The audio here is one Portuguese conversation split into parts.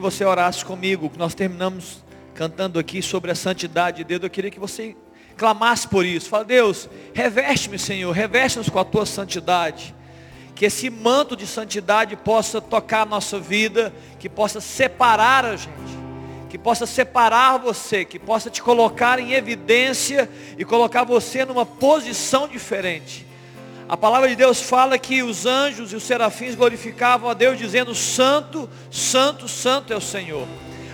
que você orasse comigo, que nós terminamos cantando aqui sobre a santidade de Deus. Eu queria que você clamasse por isso. Fala, Deus, reveste-me, Senhor, reveste-nos com a tua santidade. Que esse manto de santidade possa tocar a nossa vida, que possa separar a gente, que possa separar você, que possa te colocar em evidência e colocar você numa posição diferente. A palavra de Deus fala que os anjos e os serafins glorificavam a Deus, dizendo: Santo, Santo, Santo é o Senhor.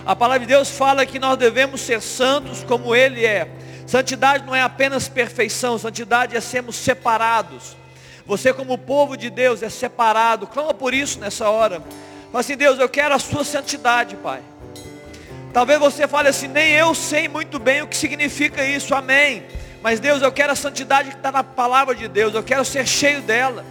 A palavra de Deus fala que nós devemos ser santos como Ele é. Santidade não é apenas perfeição, santidade é sermos separados. Você como povo de Deus é separado. Clama por isso nessa hora. Fala assim, Deus, eu quero a sua santidade, Pai. Talvez você fale assim, nem eu sei muito bem o que significa isso, amém. Mas Deus, eu quero a santidade que está na palavra de Deus, eu quero ser cheio dela.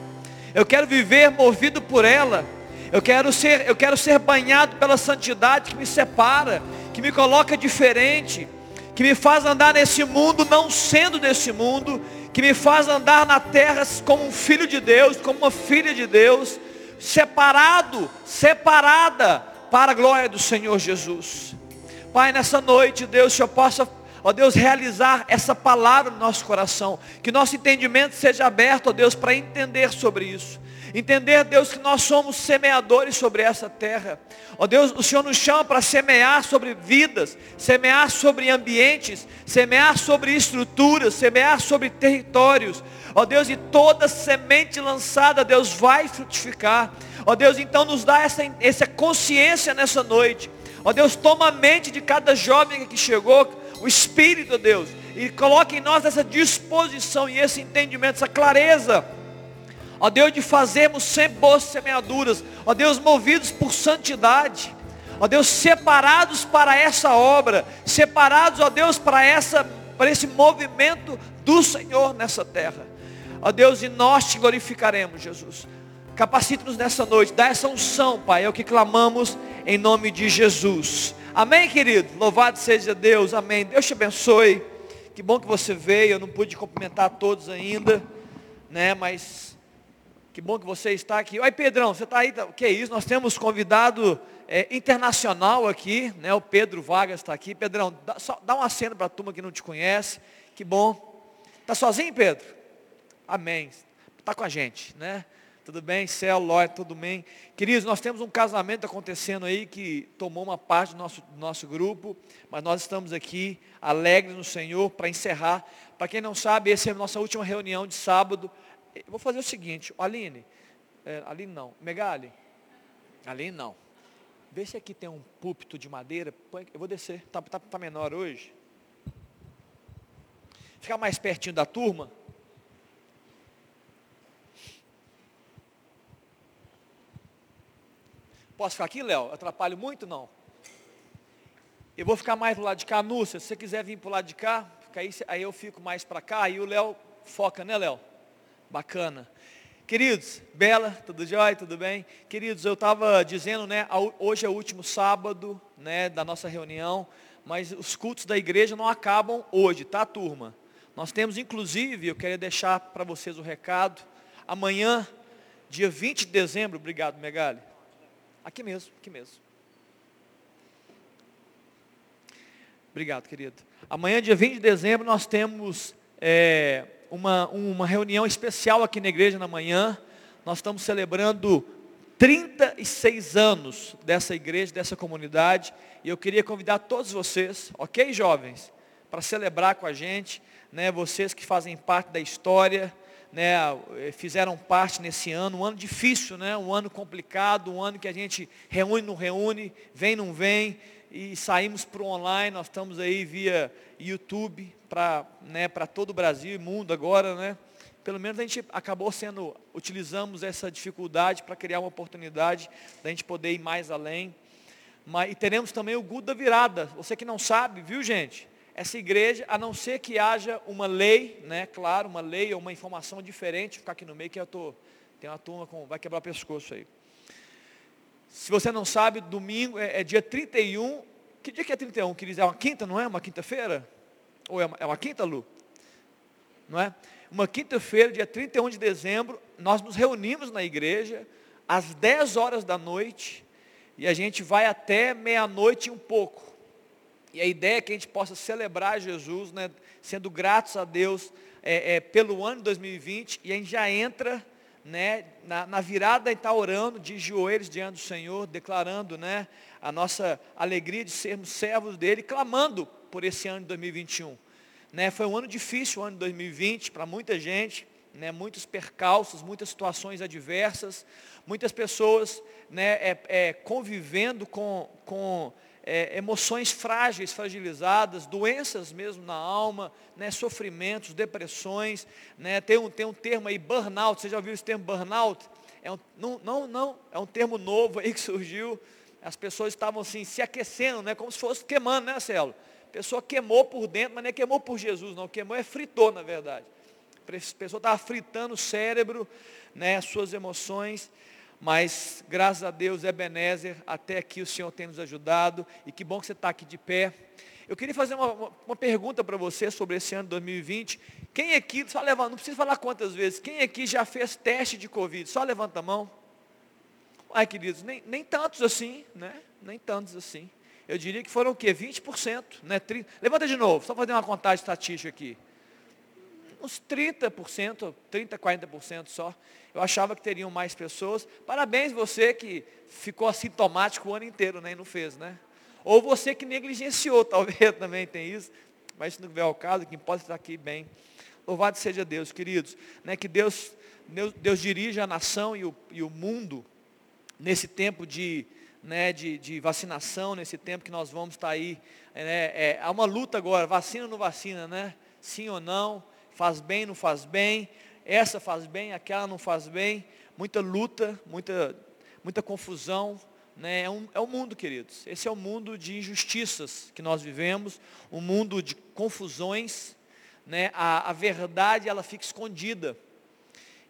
Eu quero viver movido por ela. Eu quero ser, eu quero ser banhado pela santidade que me separa, que me coloca diferente que me faz andar nesse mundo não sendo desse mundo, que me faz andar na terra como um filho de Deus, como uma filha de Deus, separado, separada para a glória do Senhor Jesus. Pai, nessa noite, Deus, que eu possa, ó Deus, realizar essa palavra no nosso coração, que nosso entendimento seja aberto, ó Deus, para entender sobre isso. Entender, Deus, que nós somos semeadores sobre essa terra. Ó Deus, o Senhor nos chama para semear sobre vidas, semear sobre ambientes, semear sobre estruturas, semear sobre territórios. Ó Deus, e toda semente lançada, Deus, vai frutificar. Ó Deus, então nos dá essa, essa consciência nessa noite. Ó Deus, toma a mente de cada jovem que chegou, o Espírito, Deus, e coloque em nós essa disposição e esse entendimento, essa clareza Ó Deus, de fazermos sempre boas semeaduras. Ó Deus, movidos por santidade. Ó Deus, separados para essa obra. Separados, ó Deus, para, essa, para esse movimento do Senhor nessa terra. Ó Deus, e nós te glorificaremos, Jesus. Capacite-nos nessa noite, dá essa unção, Pai, é o que clamamos em nome de Jesus. Amém, querido? Louvado seja Deus, amém. Deus te abençoe. Que bom que você veio, eu não pude cumprimentar todos ainda, né? Mas que bom que você está aqui. Oi, Pedrão, você está aí? O que é isso? Nós temos convidado é, internacional aqui, né? O Pedro Vargas está aqui. Pedrão, dá, só, dá uma cena para a turma que não te conhece. Que bom. Está sozinho, Pedro? Amém. Está com a gente, né? Tudo bem? Céu, Lóia, tudo bem? Queridos, nós temos um casamento acontecendo aí que tomou uma parte do nosso, do nosso grupo, mas nós estamos aqui alegres no Senhor para encerrar. Para quem não sabe, essa é a nossa última reunião de sábado eu vou fazer o seguinte, Aline, é, Aline não, Megali, Aline não. Vê se aqui tem um púlpito de madeira, eu vou descer, está tá, tá menor hoje. Ficar mais pertinho da turma. Posso ficar aqui, Léo? Atrapalho muito? Não. Eu vou ficar mais do lado de cá, Núcia. Se você quiser vir para o lado de cá, aí, aí eu fico mais para cá, aí o Léo foca, né, Léo? Bacana. Queridos, Bela, tudo jóia, tudo bem? Queridos, eu estava dizendo, né, hoje é o último sábado, né, da nossa reunião, mas os cultos da igreja não acabam hoje, tá, turma? Nós temos, inclusive, eu queria deixar para vocês o recado, amanhã, dia 20 de dezembro, obrigado, Megali. Aqui mesmo, aqui mesmo. Obrigado, querido. Amanhã, dia 20 de dezembro, nós temos é, uma, uma reunião especial aqui na igreja na manhã. Nós estamos celebrando 36 anos dessa igreja, dessa comunidade. E eu queria convidar todos vocês, ok, jovens, para celebrar com a gente, né, vocês que fazem parte da história, né, fizeram parte nesse ano, um ano difícil, né, um ano complicado, um ano que a gente reúne, não reúne, vem, não vem, e saímos para o online, nós estamos aí via YouTube para né, todo o Brasil e mundo agora, né? Pelo menos a gente acabou sendo, utilizamos essa dificuldade para criar uma oportunidade da gente poder ir mais além. Mas, e teremos também o Guda da Virada. Você que não sabe, viu gente? Essa igreja, a não ser que haja uma lei, né? Claro, uma lei ou uma informação diferente, ficar aqui no meio que eu tô, tem uma turma com, vai quebrar o pescoço aí. Se você não sabe, domingo é, é dia 31. Que dia que é 31? Que é uma quinta, não é? Uma quinta-feira? Ou é uma, é uma quinta, Lu? Não é? Uma quinta-feira, dia 31 de dezembro, nós nos reunimos na igreja, às 10 horas da noite, E a gente vai até meia-noite e um pouco. E a ideia é que a gente possa celebrar Jesus, né, sendo gratos a Deus é, é, pelo ano de 2020. E a gente já entra né, na, na virada e está orando de joelhos diante do Senhor, declarando né, a nossa alegria de sermos servos dele, clamando por esse ano de 2021. Né, foi um ano difícil, o ano de 2020, para muita gente, né, muitos percalços, muitas situações adversas, muitas pessoas né, é, é, convivendo com, com é, emoções frágeis, fragilizadas, doenças mesmo na alma, né, sofrimentos, depressões. Né, tem, um, tem um termo aí, burnout, você já ouviu esse termo burnout? É um, não, não, não, é um termo novo aí que surgiu. As pessoas estavam assim, se aquecendo, né, como se fosse queimando, né, Celo? A pessoa queimou por dentro, mas não é queimou por Jesus, não. Queimou é fritou, na verdade. A pessoa estava fritando o cérebro, né, as suas emoções mas graças a Deus, Ebenezer, até aqui o Senhor tem nos ajudado, e que bom que você está aqui de pé. Eu queria fazer uma, uma pergunta para você sobre esse ano de 2020. Quem aqui, só levanta, não precisa falar quantas vezes, quem aqui já fez teste de Covid? Só levanta a mão. Ai, queridos, nem, nem tantos assim, né? Nem tantos assim. Eu diria que foram o quê? 20%, né? 30, levanta de novo, só fazer uma contagem estatística aqui. Uns 30%, 30%, 40% só. Eu achava que teriam mais pessoas. Parabéns você que ficou assintomático o ano inteiro, né? E não fez, né? Ou você que negligenciou, talvez também tem isso. Mas se não tiver o caso, quem pode estar aqui bem. Louvado seja Deus, queridos. Né, que Deus, Deus, Deus dirija a nação e o, e o mundo nesse tempo de, né, de, de, vacinação, nesse tempo que nós vamos estar aí. Né, é, há uma luta agora, vacina ou não vacina, né? Sim ou não, faz bem, não faz bem essa faz bem, aquela não faz bem, muita luta, muita, muita confusão. Né? É, um, é o mundo, queridos. Esse é o mundo de injustiças que nós vivemos, um mundo de confusões. Né? A, a verdade ela fica escondida.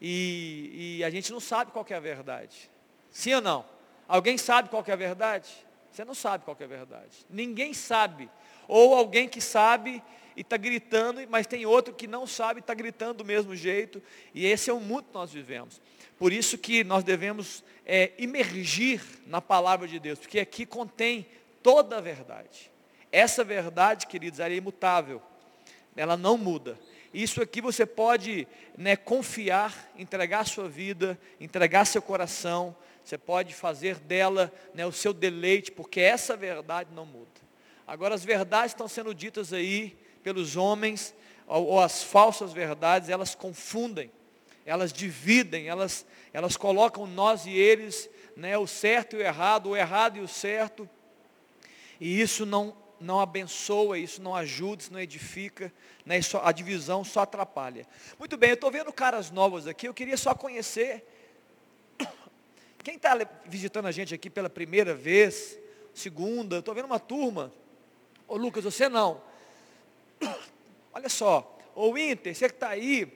E, e a gente não sabe qual é a verdade. Sim ou não? Alguém sabe qual é a verdade? Você não sabe qual é a verdade. Ninguém sabe. Ou alguém que sabe e está gritando, mas tem outro que não sabe e está gritando do mesmo jeito. E esse é o mundo que nós vivemos. Por isso que nós devemos é, imergir na palavra de Deus, porque aqui contém toda a verdade. Essa verdade, queridos, ela é imutável. Ela não muda. Isso aqui você pode né, confiar, entregar sua vida, entregar seu coração. Você pode fazer dela né, o seu deleite, porque essa verdade não muda. Agora as verdades estão sendo ditas aí pelos homens, ou, ou as falsas verdades, elas confundem, elas dividem, elas, elas colocam nós e eles, né, o certo e o errado, o errado e o certo, e isso não, não abençoa, isso não ajuda, isso não edifica, né, isso, a divisão só atrapalha. Muito bem, eu estou vendo caras novas aqui, eu queria só conhecer. Quem está visitando a gente aqui pela primeira vez, segunda, estou vendo uma turma. Ô Lucas, você não. Olha só, o Inter, você que está aí,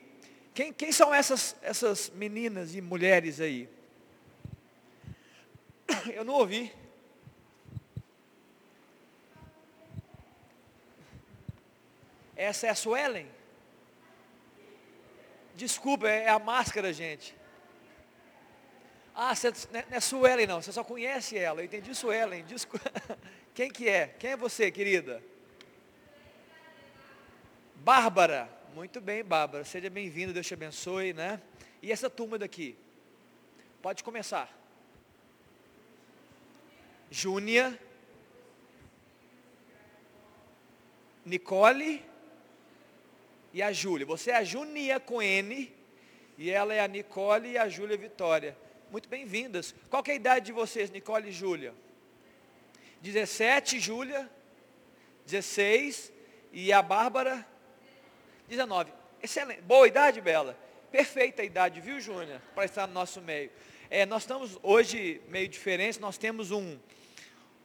quem, quem são essas, essas meninas e mulheres aí? Eu não ouvi. Essa é a Suelen? Desculpa, é a máscara, gente. Ah, você, não é, é Suelen não, você só conhece ela. Eu entendi Suelen. Desculpa. Quem que é? Quem é você, querida? Bárbara, muito bem, Bárbara, seja bem-vinda, Deus te abençoe, né? E essa turma daqui? Pode começar. Júnia, Nicole e a Júlia. Você é a Junia com N e ela é a Nicole e a Júlia Vitória. Muito bem-vindas. Qual é a idade de vocês, Nicole e Júlia? 17, Júlia. 16 e a Bárbara 19. Excelente. Boa idade, Bela? Perfeita idade, viu, Júnior? Para estar no nosso meio. É, nós estamos hoje meio diferentes, nós temos um.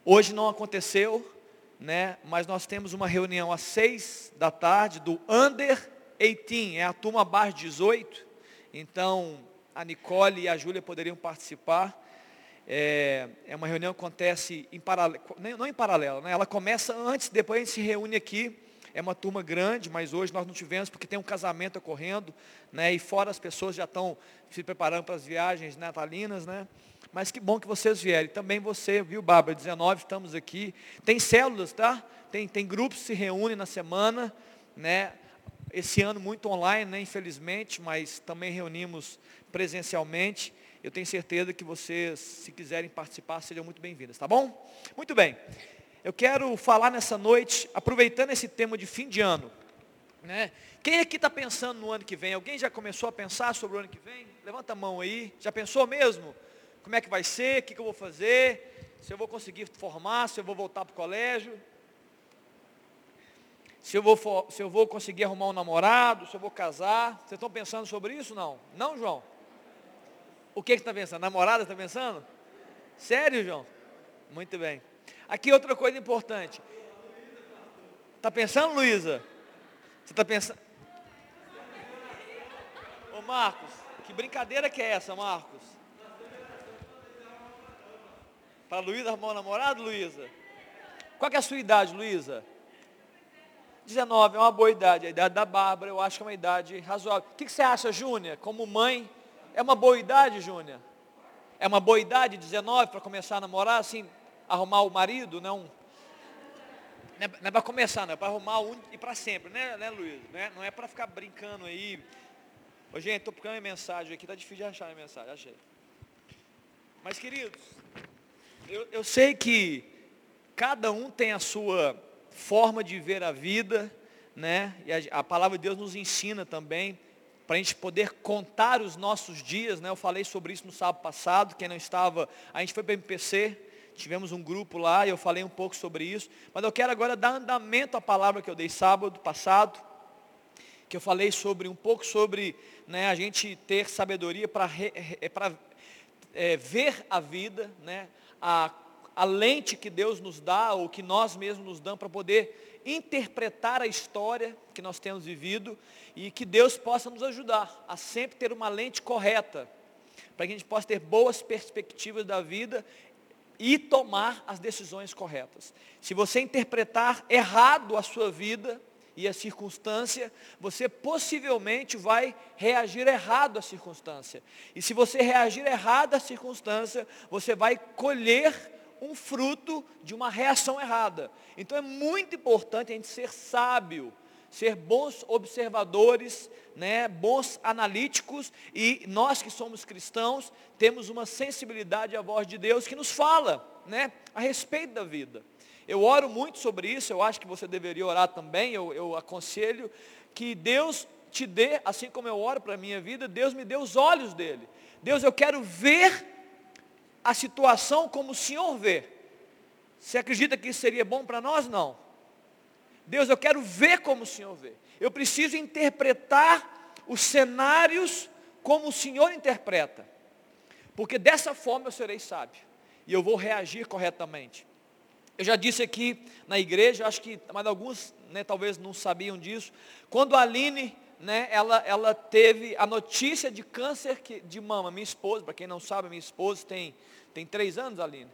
Hoje não aconteceu, né? Mas nós temos uma reunião às seis da tarde do Under 18, é a turma abaixo 18. Então, a Nicole e a Júlia poderiam participar. É, é, uma reunião que acontece em paralelo, não em paralelo, né? Ela começa antes, depois a gente se reúne aqui é uma turma grande, mas hoje nós não tivemos porque tem um casamento ocorrendo, né? E fora as pessoas já estão se preparando para as viagens natalinas, né? Mas que bom que vocês vierem. Também você, viu, Bárbara? 19, estamos aqui. Tem células, tá? Tem, tem grupos que se reúnem na semana, né? Esse ano muito online, né? Infelizmente, mas também reunimos presencialmente. Eu tenho certeza que vocês, se quiserem participar, sejam muito bem-vindas, tá bom? Muito bem. Eu quero falar nessa noite, aproveitando esse tema de fim de ano. Né? Quem aqui está pensando no ano que vem? Alguém já começou a pensar sobre o ano que vem? Levanta a mão aí. Já pensou mesmo? Como é que vai ser? O que, que eu vou fazer? Se eu vou conseguir formar? Se eu vou voltar para o colégio? Se eu, vou, se eu vou conseguir arrumar um namorado? Se eu vou casar? Vocês estão pensando sobre isso? Não? Não, João? O que, que está pensando? Namorada está pensando? Sério, João? Muito bem. Aqui outra coisa importante. Está pensando, Luísa? Você está pensando? Ô Marcos, que brincadeira que é essa, Marcos? Para Luísa arrumar um namorado, Luísa? Qual é a sua idade, Luísa? 19, é uma boa idade. A idade da Bárbara, eu acho que é uma idade razoável. O que, que você acha, Júnia? Como mãe, é uma boa idade, Júnia? É uma boa idade, 19, para começar a namorar, assim, arrumar o marido, não? Não é, é para começar, não, é para arrumar um e para sempre, né, né Luiz? Não é, não é para ficar brincando aí. Ô, gente, estou procurando minha mensagem aqui, está difícil de achar a mensagem, achei. Mas, queridos, eu, eu sei que cada um tem a sua forma de ver a vida, né? E a, a palavra de Deus nos ensina também para a gente poder contar os nossos dias, né? Eu falei sobre isso no sábado passado, quem não estava, a gente foi para o MPC, tivemos um grupo lá e eu falei um pouco sobre isso, mas eu quero agora dar andamento à palavra que eu dei sábado passado, que eu falei sobre um pouco sobre né, a gente ter sabedoria para é, ver a vida, né, a, a lente que Deus nos dá, ou que nós mesmos nos damos para poder interpretar a história que nós temos vivido e que Deus possa nos ajudar a sempre ter uma lente correta, para que a gente possa ter boas perspectivas da vida e tomar as decisões corretas. Se você interpretar errado a sua vida e a circunstância, você possivelmente vai reagir errado à circunstância. E se você reagir errado à circunstância, você vai colher um fruto de uma reação errada. Então é muito importante a gente ser sábio, ser bons observadores, né, bons analíticos e nós que somos cristãos temos uma sensibilidade à voz de Deus que nos fala, né, a respeito da vida. Eu oro muito sobre isso, eu acho que você deveria orar também, eu, eu aconselho que Deus te dê, assim como eu oro para a minha vida, Deus me dê os olhos dele. Deus, eu quero ver a situação como o Senhor vê. Você acredita que isso seria bom para nós? Não. Deus, eu quero ver como o Senhor vê. Eu preciso interpretar os cenários como o Senhor interpreta. Porque dessa forma eu serei sábio. E eu vou reagir corretamente. Eu já disse aqui na igreja, acho que mais alguns né, talvez não sabiam disso. Quando a Aline, né, ela, ela teve a notícia de câncer de mama, minha esposa, para quem não sabe, minha esposa tem tem três anos, Aline?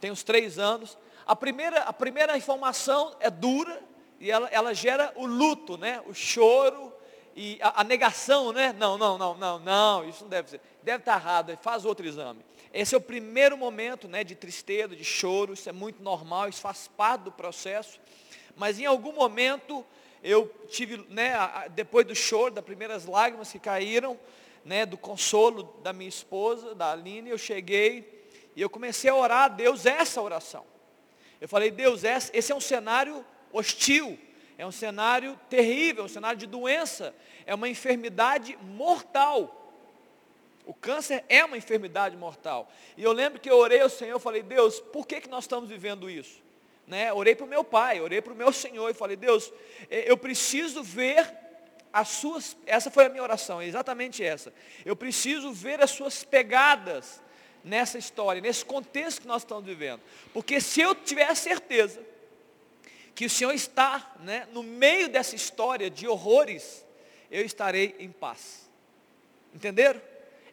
Tem uns três anos. A primeira, a primeira informação é dura e ela, ela gera o luto, né? O choro e a, a, negação, né? Não, não, não, não, não, isso não deve ser. Deve estar errado, faz outro exame. Esse é o primeiro momento né, de tristeza, de choro, isso é muito normal, isso faz parte do processo. Mas em algum momento eu tive, né, depois do choro, das primeiras lágrimas que caíram, né, do consolo da minha esposa, da Aline, eu cheguei e eu comecei a orar a Deus essa oração. Eu falei, Deus, esse é um cenário hostil, é um cenário terrível, é um cenário de doença, é uma enfermidade mortal. O câncer é uma enfermidade mortal. E eu lembro que eu orei ao Senhor, falei, Deus, por que, que nós estamos vivendo isso? Né? Orei para o meu pai, orei para o meu Senhor e falei, Deus, eh, eu preciso ver as suas, essa foi a minha oração, é exatamente essa. Eu preciso ver as suas pegadas nessa história, nesse contexto que nós estamos vivendo. Porque se eu tiver a certeza que o Senhor está né, no meio dessa história de horrores, eu estarei em paz. Entenderam?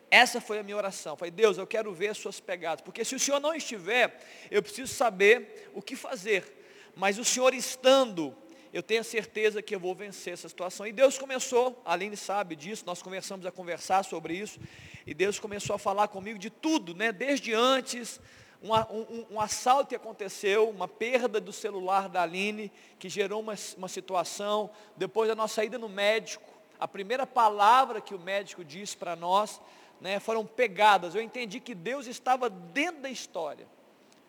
Essa foi a minha oração. Falei, Deus, eu quero ver as suas pegadas. Porque se o Senhor não estiver, eu preciso saber o que fazer. Mas o Senhor estando, eu tenho certeza que eu vou vencer essa situação. E Deus começou, a Aline sabe disso, nós começamos a conversar sobre isso, e Deus começou a falar comigo de tudo, né? Desde antes, um, um, um, assalto que aconteceu, uma perda do celular da Aline, que gerou uma, uma situação, depois da nossa ida no médico, a primeira palavra que o médico disse para nós, né, foram pegadas. Eu entendi que Deus estava dentro da história.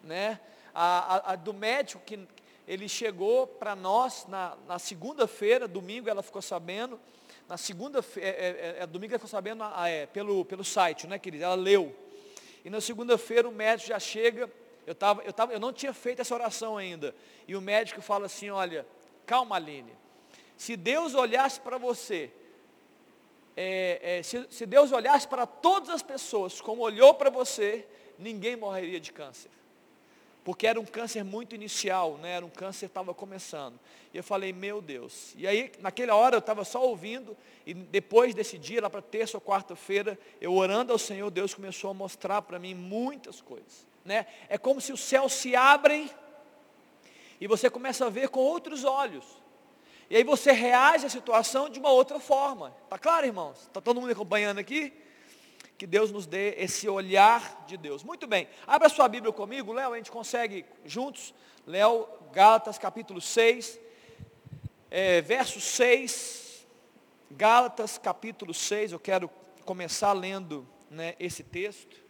Né? A, a, a do médico que ele chegou para nós na, na segunda-feira, domingo ela ficou sabendo, na segunda-feira, é, é, é, domingo ela ficou sabendo ah, é, pelo, pelo site, né, querida? Ela leu. E na segunda-feira o médico já chega, eu, tava, eu, tava, eu não tinha feito essa oração ainda. E o médico fala assim, olha, calma Aline, se Deus olhasse para você, é, é, se, se Deus olhasse para todas as pessoas como olhou para você, ninguém morreria de câncer porque era um câncer muito inicial, né? era um câncer que estava começando. E eu falei, meu Deus. E aí, naquela hora, eu estava só ouvindo, e depois desse dia, lá para terça ou quarta-feira, eu orando ao Senhor, Deus começou a mostrar para mim muitas coisas. Né? É como se os céus se abrem, e você começa a ver com outros olhos. E aí você reage à situação de uma outra forma. Está claro, irmãos? Está todo mundo acompanhando aqui? Que Deus nos dê esse olhar de Deus. Muito bem, abra sua Bíblia comigo, Léo, a gente consegue juntos, Léo, Gálatas capítulo 6, é, verso 6, Gálatas capítulo 6, eu quero começar lendo né, esse texto.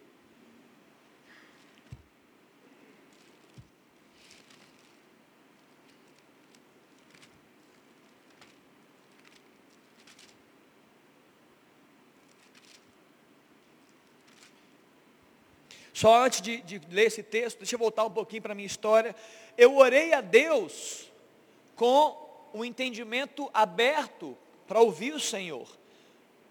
Só antes de, de ler esse texto, deixa eu voltar um pouquinho para a minha história. Eu orei a Deus com um entendimento aberto para ouvir o Senhor.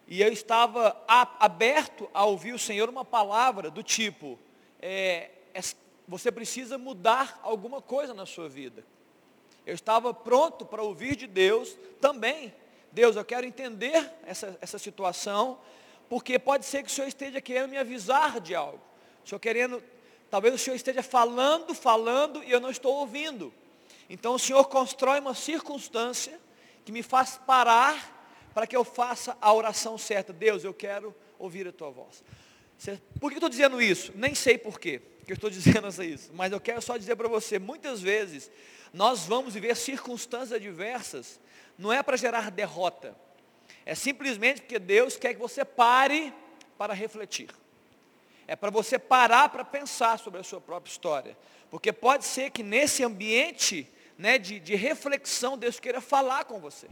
E eu estava aberto a ouvir o Senhor uma palavra do tipo, é, é, você precisa mudar alguma coisa na sua vida. Eu estava pronto para ouvir de Deus também. Deus, eu quero entender essa, essa situação, porque pode ser que o Senhor esteja querendo me avisar de algo. Senhor querendo, talvez o Senhor esteja falando, falando e eu não estou ouvindo. Então o Senhor constrói uma circunstância que me faz parar para que eu faça a oração certa. Deus, eu quero ouvir a tua voz. Por que eu estou dizendo isso? Nem sei por quê que eu estou dizendo isso, mas eu quero só dizer para você, muitas vezes nós vamos viver circunstâncias adversas, não é para gerar derrota, é simplesmente porque Deus quer que você pare para refletir é para você parar para pensar sobre a sua própria história. Porque pode ser que nesse ambiente né, de, de reflexão, Deus queira falar com você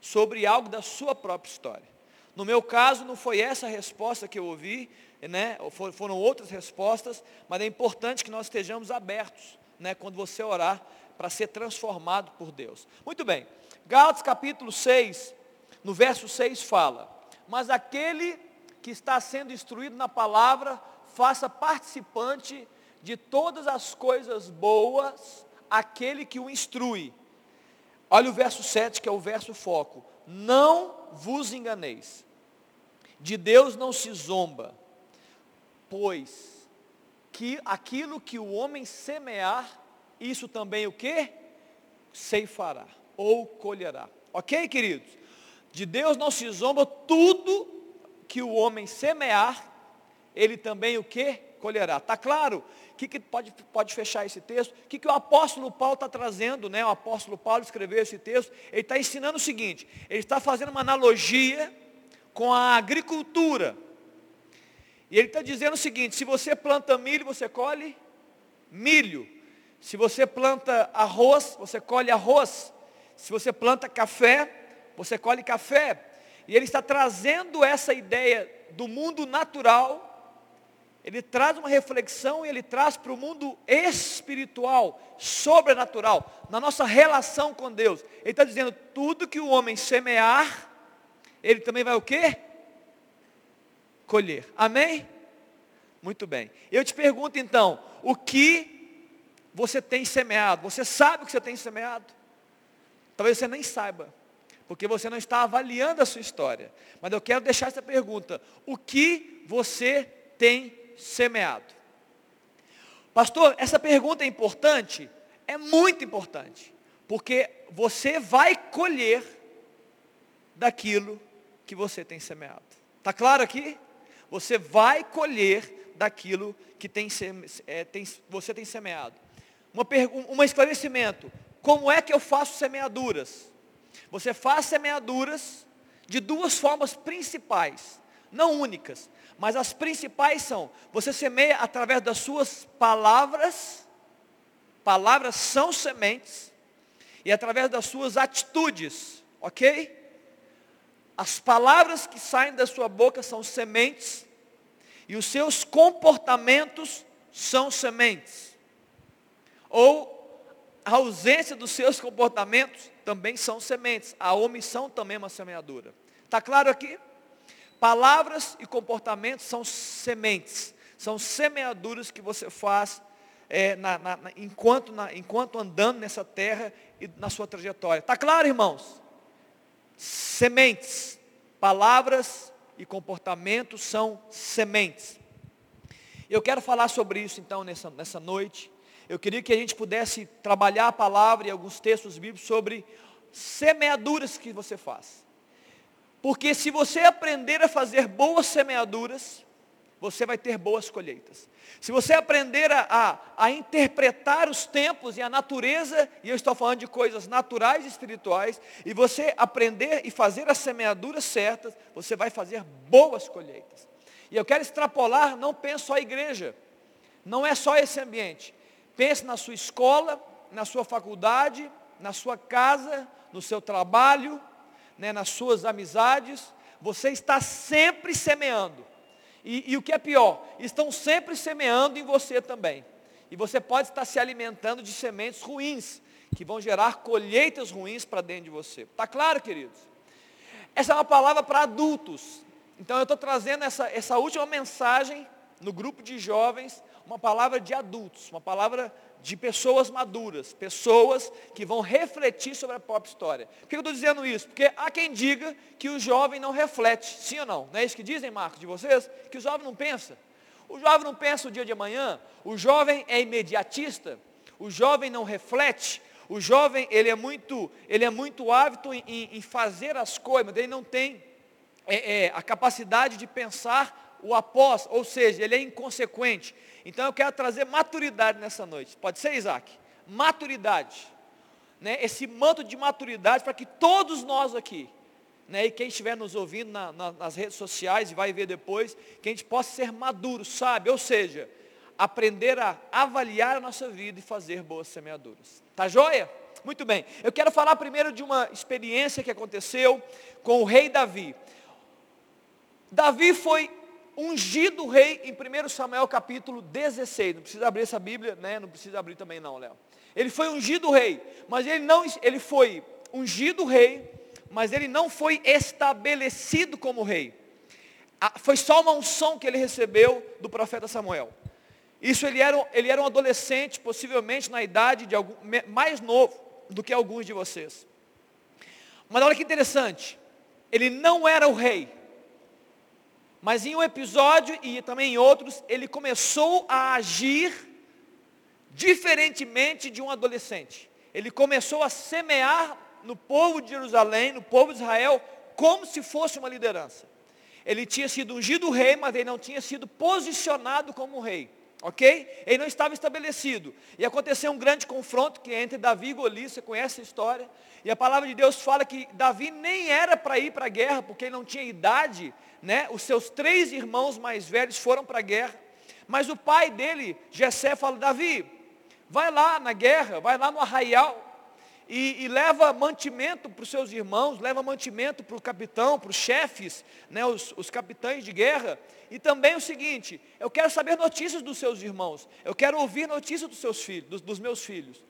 sobre algo da sua própria história. No meu caso, não foi essa a resposta que eu ouvi, né? foram outras respostas, mas é importante que nós estejamos abertos né, quando você orar para ser transformado por Deus. Muito bem, Gálatas capítulo 6, no verso 6 fala, mas aquele que está sendo instruído na palavra, faça participante de todas as coisas boas aquele que o instrui. Olha o verso 7, que é o verso foco. Não vos enganeis. De Deus não se zomba, pois que aquilo que o homem semear, isso também o que? Ceifará ou colherá. OK, queridos? De Deus não se zomba tudo que o homem semear, ele também o que? Colherá. Está claro? O que, que pode, pode fechar esse texto? O que, que o apóstolo Paulo está trazendo, né? O apóstolo Paulo escreveu esse texto. Ele está ensinando o seguinte, ele está fazendo uma analogia com a agricultura. E ele está dizendo o seguinte, se você planta milho, você colhe milho. Se você planta arroz, você colhe arroz. Se você planta café, você colhe café. E ele está trazendo essa ideia do mundo natural ele traz uma reflexão e ele traz para o mundo espiritual, sobrenatural, na nossa relação com Deus. Ele está dizendo, tudo que o homem semear, ele também vai o quê? Colher. Amém? Muito bem. Eu te pergunto então, o que você tem semeado? Você sabe o que você tem semeado? Talvez você nem saiba, porque você não está avaliando a sua história. Mas eu quero deixar essa pergunta: o que você tem semeado? Pastor, essa pergunta é importante? É muito importante. Porque você vai colher daquilo que você tem semeado. Está claro aqui? Você vai colher daquilo que tem, é, tem, você tem semeado. Uma, um esclarecimento. Como é que eu faço semeaduras? Você faz semeaduras de duas formas principais, não únicas, mas as principais são: você semeia através das suas palavras, palavras são sementes, e através das suas atitudes, ok? As palavras que saem da sua boca são sementes, e os seus comportamentos são sementes. Ou a ausência dos seus comportamentos também são sementes. A omissão também é uma semeadura. Está claro aqui? Palavras e comportamentos são sementes. São semeaduras que você faz é, na, na, na, enquanto, enquanto andando nessa terra e na sua trajetória. Está claro, irmãos? Sementes, palavras e comportamentos são sementes. Eu quero falar sobre isso então nessa, nessa noite. Eu queria que a gente pudesse trabalhar a palavra e alguns textos bíblicos sobre semeaduras que você faz. Porque se você aprender a fazer boas semeaduras, você vai ter boas colheitas. Se você aprender a, a, a, interpretar os tempos e a natureza, e eu estou falando de coisas naturais e espirituais, e você aprender e fazer as semeaduras certas, você vai fazer boas colheitas. E eu quero extrapolar, não pense só a igreja, não é só esse ambiente. Pense na sua escola, na sua faculdade, na sua casa, no seu trabalho, né, nas suas amizades. Você está sempre semeando. E, e o que é pior, estão sempre semeando em você também. E você pode estar se alimentando de sementes ruins, que vão gerar colheitas ruins para dentro de você. Está claro, queridos? Essa é uma palavra para adultos. Então eu estou trazendo essa, essa última mensagem no grupo de jovens, uma palavra de adultos, uma palavra de pessoas maduras, pessoas que vão refletir sobre a própria história. Por que eu estou dizendo isso? Porque há quem diga que o jovem não reflete, sim ou não? Não é isso que dizem, Marcos, de vocês? Que o jovem não pensa. O jovem não pensa o dia de amanhã, o jovem é imediatista, o jovem não reflete, o jovem ele é muito, ele é muito hábito em, em fazer as coisas, mas ele não tem é, é, a capacidade de pensar o após, ou seja, ele é inconsequente. Então eu quero trazer maturidade nessa noite. Pode ser, Isaac? Maturidade. Né? Esse manto de maturidade para que todos nós aqui, né? e quem estiver nos ouvindo na, na, nas redes sociais e vai ver depois, que a gente possa ser maduro, sabe? Ou seja, aprender a avaliar a nossa vida e fazer boas semeaduras. Tá joia? Muito bem. Eu quero falar primeiro de uma experiência que aconteceu com o rei Davi. Davi foi ungido rei em 1 Samuel capítulo 16. Não precisa abrir essa Bíblia, né? Não precisa abrir também não, Léo. Ele foi ungido rei, mas ele não ele foi ungido rei, mas ele não foi estabelecido como rei. Foi só uma unção que ele recebeu do profeta Samuel. Isso ele era, ele era um adolescente, possivelmente na idade de algum, mais novo do que alguns de vocês. Mas olha que interessante, ele não era o rei, mas em um episódio e também em outros, ele começou a agir diferentemente de um adolescente. Ele começou a semear no povo de Jerusalém, no povo de Israel, como se fosse uma liderança. Ele tinha sido ungido rei, mas ele não tinha sido posicionado como rei. Ok? Ele não estava estabelecido. E aconteceu um grande confronto que é entre Davi e Golias, você conhece a história. E a palavra de Deus fala que Davi nem era para ir para a guerra, porque ele não tinha idade né, os seus três irmãos mais velhos foram para a guerra, mas o pai dele, Jessé, fala, Davi, vai lá na guerra, vai lá no arraial, e, e leva mantimento para os seus irmãos, leva mantimento para o capitão, para os chefes, né, os, os capitães de guerra, e também o seguinte, eu quero saber notícias dos seus irmãos, eu quero ouvir notícias dos seus filhos, dos, dos meus filhos.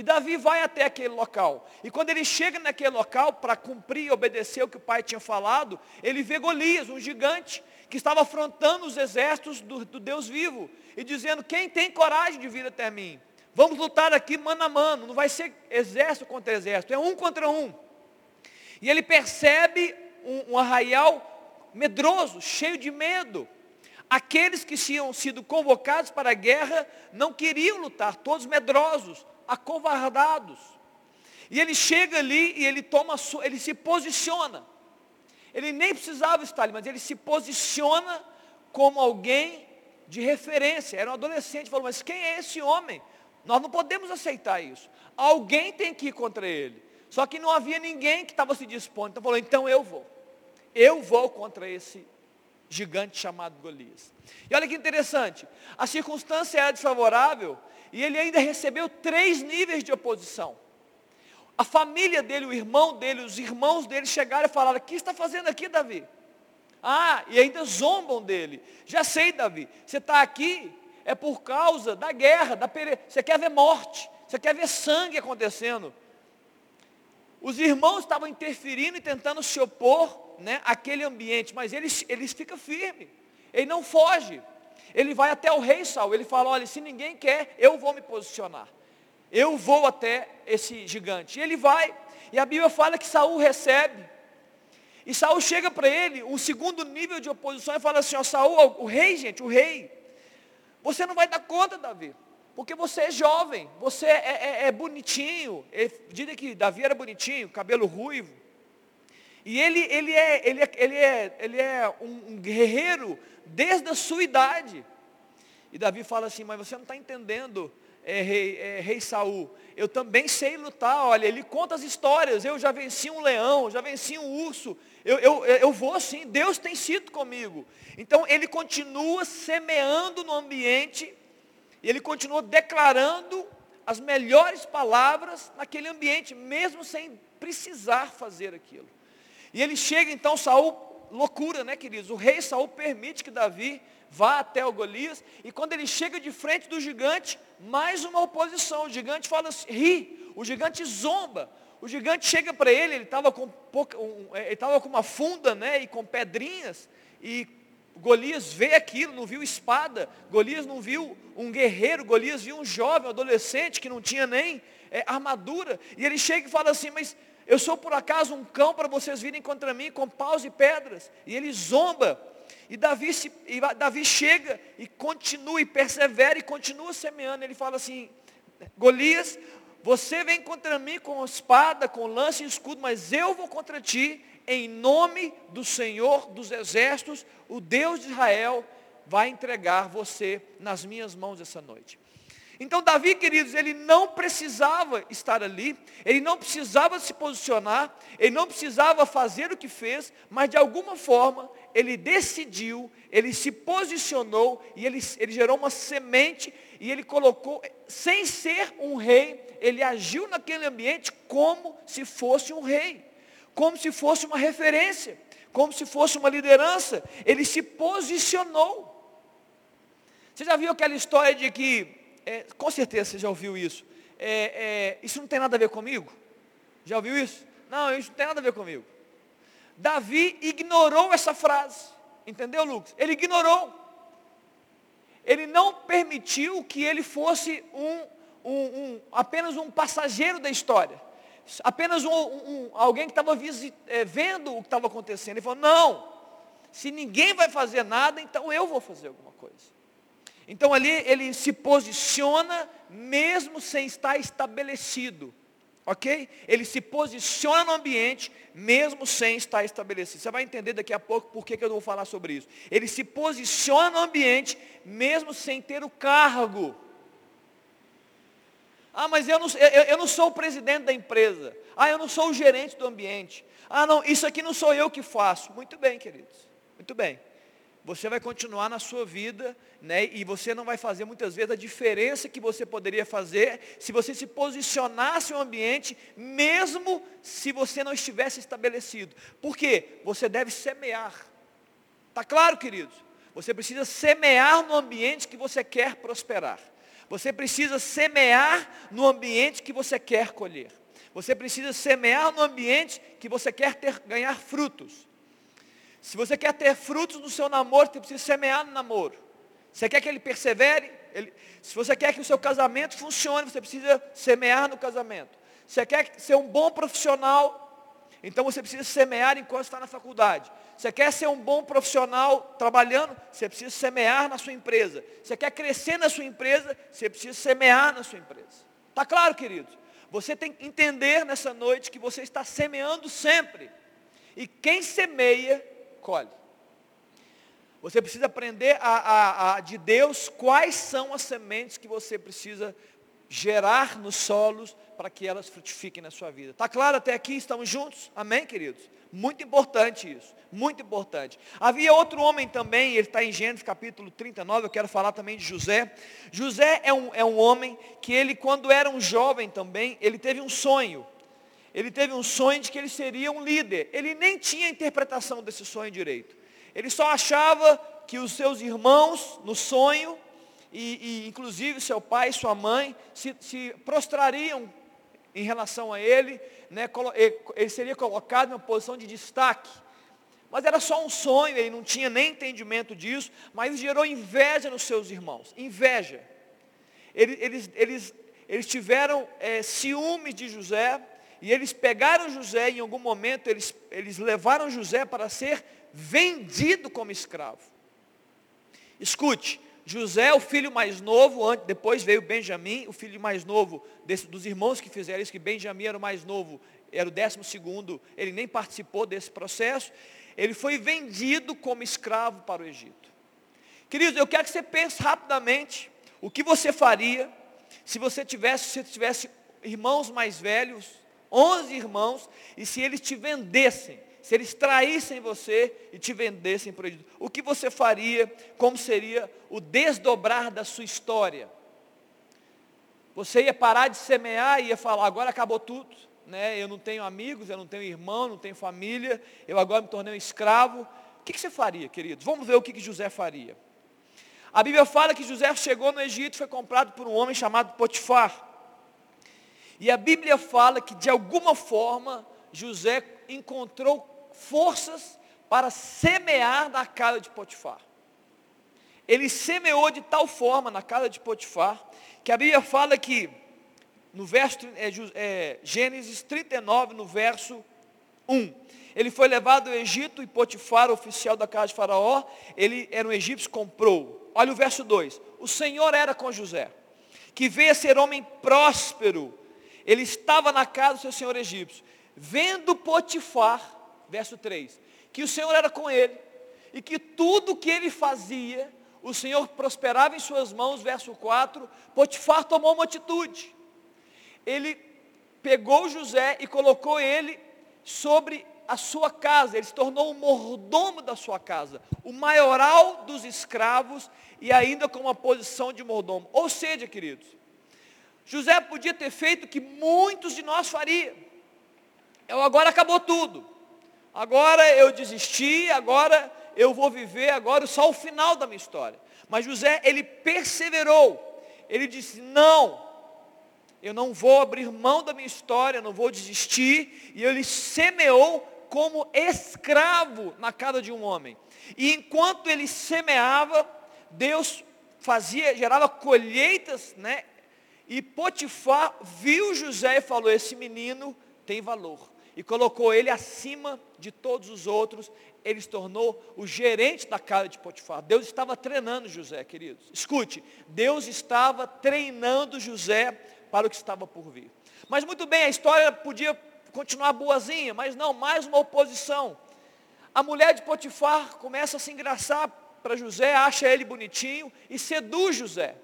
E Davi vai até aquele local. E quando ele chega naquele local para cumprir e obedecer o que o pai tinha falado, ele vê Golias, um gigante, que estava afrontando os exércitos do, do Deus vivo. E dizendo, quem tem coragem de vir até mim? Vamos lutar aqui mano a mano. Não vai ser exército contra exército, é um contra um. E ele percebe um, um arraial medroso, cheio de medo. Aqueles que tinham sido convocados para a guerra não queriam lutar, todos medrosos, acovardados. E ele chega ali e ele toma, ele se posiciona. Ele nem precisava estar ali, mas ele se posiciona como alguém de referência. Era um adolescente, falou, mas quem é esse homem? Nós não podemos aceitar isso. Alguém tem que ir contra ele. Só que não havia ninguém que estava se dispondo. Então falou, então eu vou. Eu vou contra esse gigante chamado Golias. E olha que interessante, a circunstância era desfavorável e ele ainda recebeu três níveis de oposição. A família dele, o irmão dele, os irmãos dele chegaram e falaram: O que está fazendo aqui, Davi? Ah, e ainda zombam dele. Já sei, Davi, você está aqui é por causa da guerra, da pere... você quer ver morte, você quer ver sangue acontecendo. Os irmãos estavam interferindo e tentando se opor né, àquele ambiente, mas eles, eles ficam firmes, ele não foge. Ele vai até o rei Saul, ele fala, olha, se ninguém quer, eu vou me posicionar. Eu vou até esse gigante. E ele vai, e a Bíblia fala que Saul recebe. E Saul chega para ele, um segundo nível de oposição, e fala assim, ó, Saul, o rei, gente, o rei, você não vai dar conta, Davi. Porque você é jovem, você é, é, é bonitinho. Dizem que Davi era bonitinho, cabelo ruivo. E ele, ele, é, ele, é, ele, é, ele é um guerreiro desde a sua idade. E Davi fala assim, mas você não está entendendo, é, rei, é, rei Saul. Eu também sei lutar, olha, ele conta as histórias. Eu já venci um leão, já venci um urso. Eu, eu, eu vou sim, Deus tem sido comigo. Então ele continua semeando no ambiente e ele continuou declarando as melhores palavras naquele ambiente, mesmo sem precisar fazer aquilo. E ele chega então, Saul, loucura, né, queridos? O rei Saul permite que Davi vá até o Golias, e quando ele chega de frente do gigante, mais uma oposição. O gigante fala assim, ri, o gigante zomba. O gigante chega para ele, ele estava com, um, é, com uma funda, né, e com pedrinhas, e Golias vê aquilo, não viu espada, Golias não viu um guerreiro, Golias viu um jovem, um adolescente que não tinha nem é, armadura, e ele chega e fala assim, mas eu sou por acaso um cão para vocês virem contra mim com paus e pedras, e ele zomba, e Davi, se, e Davi chega e continua, e persevera e continua semeando, ele fala assim, Golias, você vem contra mim com espada, com lança e escudo, mas eu vou contra ti em nome do Senhor dos exércitos, o Deus de Israel vai entregar você nas minhas mãos essa noite. Então Davi, queridos, ele não precisava estar ali, ele não precisava se posicionar, ele não precisava fazer o que fez, mas de alguma forma ele decidiu, ele se posicionou e ele, ele gerou uma semente e ele colocou, sem ser um rei, ele agiu naquele ambiente como se fosse um rei como se fosse uma referência, como se fosse uma liderança. Ele se posicionou. Você já viu aquela história de que, é, com certeza você já ouviu isso, é, é, isso não tem nada a ver comigo? Já ouviu isso? Não, isso não tem nada a ver comigo. Davi ignorou essa frase. Entendeu, Lucas? Ele ignorou. Ele não permitiu que ele fosse um, um, um apenas um passageiro da história apenas um, um, alguém que estava é, vendo o que estava acontecendo. Ele falou, não, se ninguém vai fazer nada, então eu vou fazer alguma coisa. Então ali ele se posiciona mesmo sem estar estabelecido. Ok? Ele se posiciona no ambiente mesmo sem estar estabelecido. Você vai entender daqui a pouco por que, eu vou falar sobre isso. Ele se posiciona no ambiente mesmo sem ter o cargo. Ah, mas eu não, eu, eu não sou o presidente da empresa. Ah, eu não sou o gerente do ambiente. Ah, não, isso aqui não sou eu que faço. Muito bem, queridos. Muito bem. Você vai continuar na sua vida, né? E você não vai fazer muitas vezes a diferença que você poderia fazer se você se posicionasse no ambiente, mesmo se você não estivesse estabelecido. Por quê? Você deve semear. Está claro, queridos? Você precisa semear no ambiente que você quer prosperar. Você precisa semear no ambiente que você quer colher. Você precisa semear no ambiente que você quer ter, ganhar frutos. Se você quer ter frutos no seu namoro, você precisa semear no namoro. Você quer que ele persevere? Ele, se você quer que o seu casamento funcione, você precisa semear no casamento. Você quer ser um bom profissional, então você precisa semear enquanto está na faculdade. Você quer ser um bom profissional trabalhando, você precisa semear na sua empresa. Você quer crescer na sua empresa, você precisa semear na sua empresa. Está claro, queridos? Você tem que entender nessa noite que você está semeando sempre. E quem semeia, colhe. Você precisa aprender a, a, a, de Deus quais são as sementes que você precisa gerar nos solos para que elas frutifiquem na sua vida. Está claro até aqui? Estamos juntos? Amém, queridos? Muito importante isso, muito importante. Havia outro homem também, ele está em Gênesis capítulo 39, eu quero falar também de José. José é um, é um homem que ele, quando era um jovem também, ele teve um sonho. Ele teve um sonho de que ele seria um líder. Ele nem tinha interpretação desse sonho direito. Ele só achava que os seus irmãos, no sonho, e, e inclusive seu pai e sua mãe, se, se prostrariam em relação a ele, né, ele seria colocado em uma posição de destaque. Mas era só um sonho, ele não tinha nem entendimento disso, mas gerou inveja nos seus irmãos. Inveja. Eles, eles, eles, tiveram é, ciúmes de José, e eles pegaram José, em algum momento eles, eles levaram José para ser vendido como escravo. Escute, José, o filho mais novo, depois veio Benjamim, o filho mais novo desse, dos irmãos que fizeram isso, que Benjamim era o mais novo, era o décimo segundo, ele nem participou desse processo. Ele foi vendido como escravo para o Egito. Queridos, eu quero que você pense rapidamente o que você faria se você tivesse, se tivesse irmãos mais velhos, 11 irmãos, e se eles te vendessem se eles traíssem você e te vendessem por Egito, o que você faria? Como seria o desdobrar da sua história? Você ia parar de semear e ia falar, agora acabou tudo, né? eu não tenho amigos, eu não tenho irmão, não tenho família, eu agora me tornei um escravo. O que, você faria, queridos? Vamos ver o que, que José faria. A Bíblia fala que José chegou no Egito e foi comprado por um homem chamado Potifar. E a Bíblia fala que de alguma forma José encontrou forças para semear na casa de Potifar. Ele semeou de tal forma na casa de Potifar, que a Bíblia fala que, no verso, é, é, Gênesis 39, no verso 1, ele foi levado ao Egito e Potifar, oficial da casa de Faraó, ele era um egípcio, comprou. Olha o verso 2: O Senhor era com José, que veio a ser homem próspero, ele estava na casa do seu senhor egípcio. Vendo Potifar, verso 3, que o Senhor era com ele, e que tudo que ele fazia, o Senhor prosperava em suas mãos, verso 4, Potifar tomou uma atitude. Ele pegou José e colocou ele sobre a sua casa, ele se tornou o mordomo da sua casa, o maioral dos escravos e ainda com uma posição de mordomo. Ou seja, queridos, José podia ter feito o que muitos de nós fariam eu agora acabou tudo. Agora eu desisti, agora eu vou viver agora só o final da minha história. Mas José, ele perseverou. Ele disse: "Não, eu não vou abrir mão da minha história, não vou desistir". E ele semeou como escravo na casa de um homem. E enquanto ele semeava, Deus fazia, gerava colheitas, né? E Potifar viu José e falou: esse menino tem valor e colocou ele acima de todos os outros, ele se tornou o gerente da casa de Potifar. Deus estava treinando José, queridos. Escute, Deus estava treinando José para o que estava por vir. Mas muito bem, a história podia continuar boazinha, mas não, mais uma oposição. A mulher de Potifar começa a se engraçar para José, acha ele bonitinho e seduz José.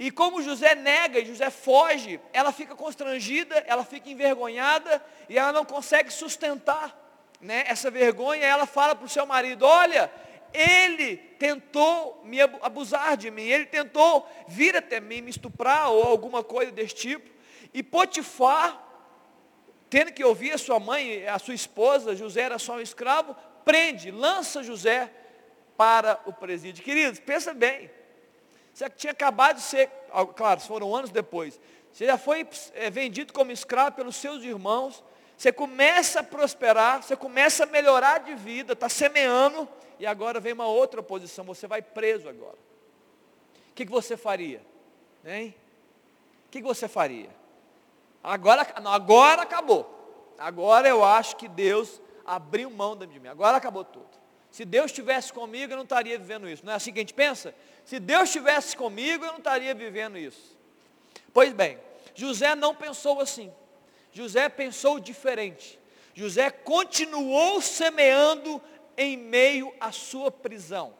E como José nega e José foge, ela fica constrangida, ela fica envergonhada e ela não consegue sustentar né, essa vergonha. Ela fala para o seu marido: Olha, ele tentou me abusar de mim, ele tentou vir até mim, me estuprar ou alguma coisa desse tipo. E Potifar, tendo que ouvir a sua mãe, a sua esposa, José era só um escravo, prende, lança José para o presídio. Queridos, pensa bem. Você tinha acabado de ser, claro, foram anos depois. Você já foi é, vendido como escravo pelos seus irmãos. Você começa a prosperar, você começa a melhorar de vida, está semeando, e agora vem uma outra posição, você vai preso agora. O que, que você faria? Hein? O que, que você faria? Agora, não, agora acabou. Agora eu acho que Deus abriu mão de mim. Agora acabou tudo. Se Deus estivesse comigo, eu não estaria vivendo isso. Não é assim que a gente pensa? Se Deus estivesse comigo, eu não estaria vivendo isso. Pois bem, José não pensou assim. José pensou diferente. José continuou semeando em meio à sua prisão.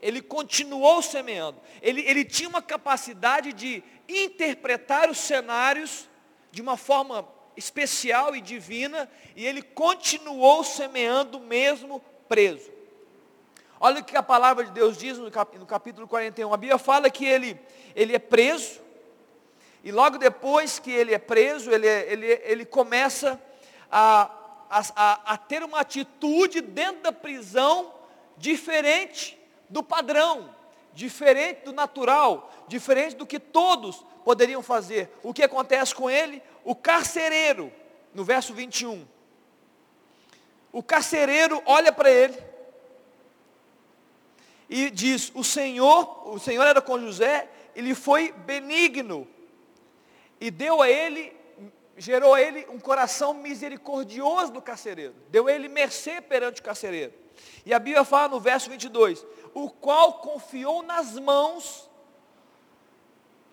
Ele continuou semeando. Ele, ele tinha uma capacidade de interpretar os cenários de uma forma especial e divina, e ele continuou semeando mesmo preso. Olha o que a palavra de Deus diz no, cap, no capítulo 41. A Bíblia fala que ele, ele é preso, e logo depois que ele é preso, ele, ele, ele começa a, a, a ter uma atitude dentro da prisão diferente do padrão, diferente do natural, diferente do que todos poderiam fazer. O que acontece com ele? O carcereiro, no verso 21. O carcereiro olha para ele e diz: O Senhor, o Senhor era com José, ele foi benigno e deu a ele, gerou a ele um coração misericordioso do carcereiro, deu a ele mercê perante o carcereiro. E a Bíblia fala no verso 22, o qual confiou nas mãos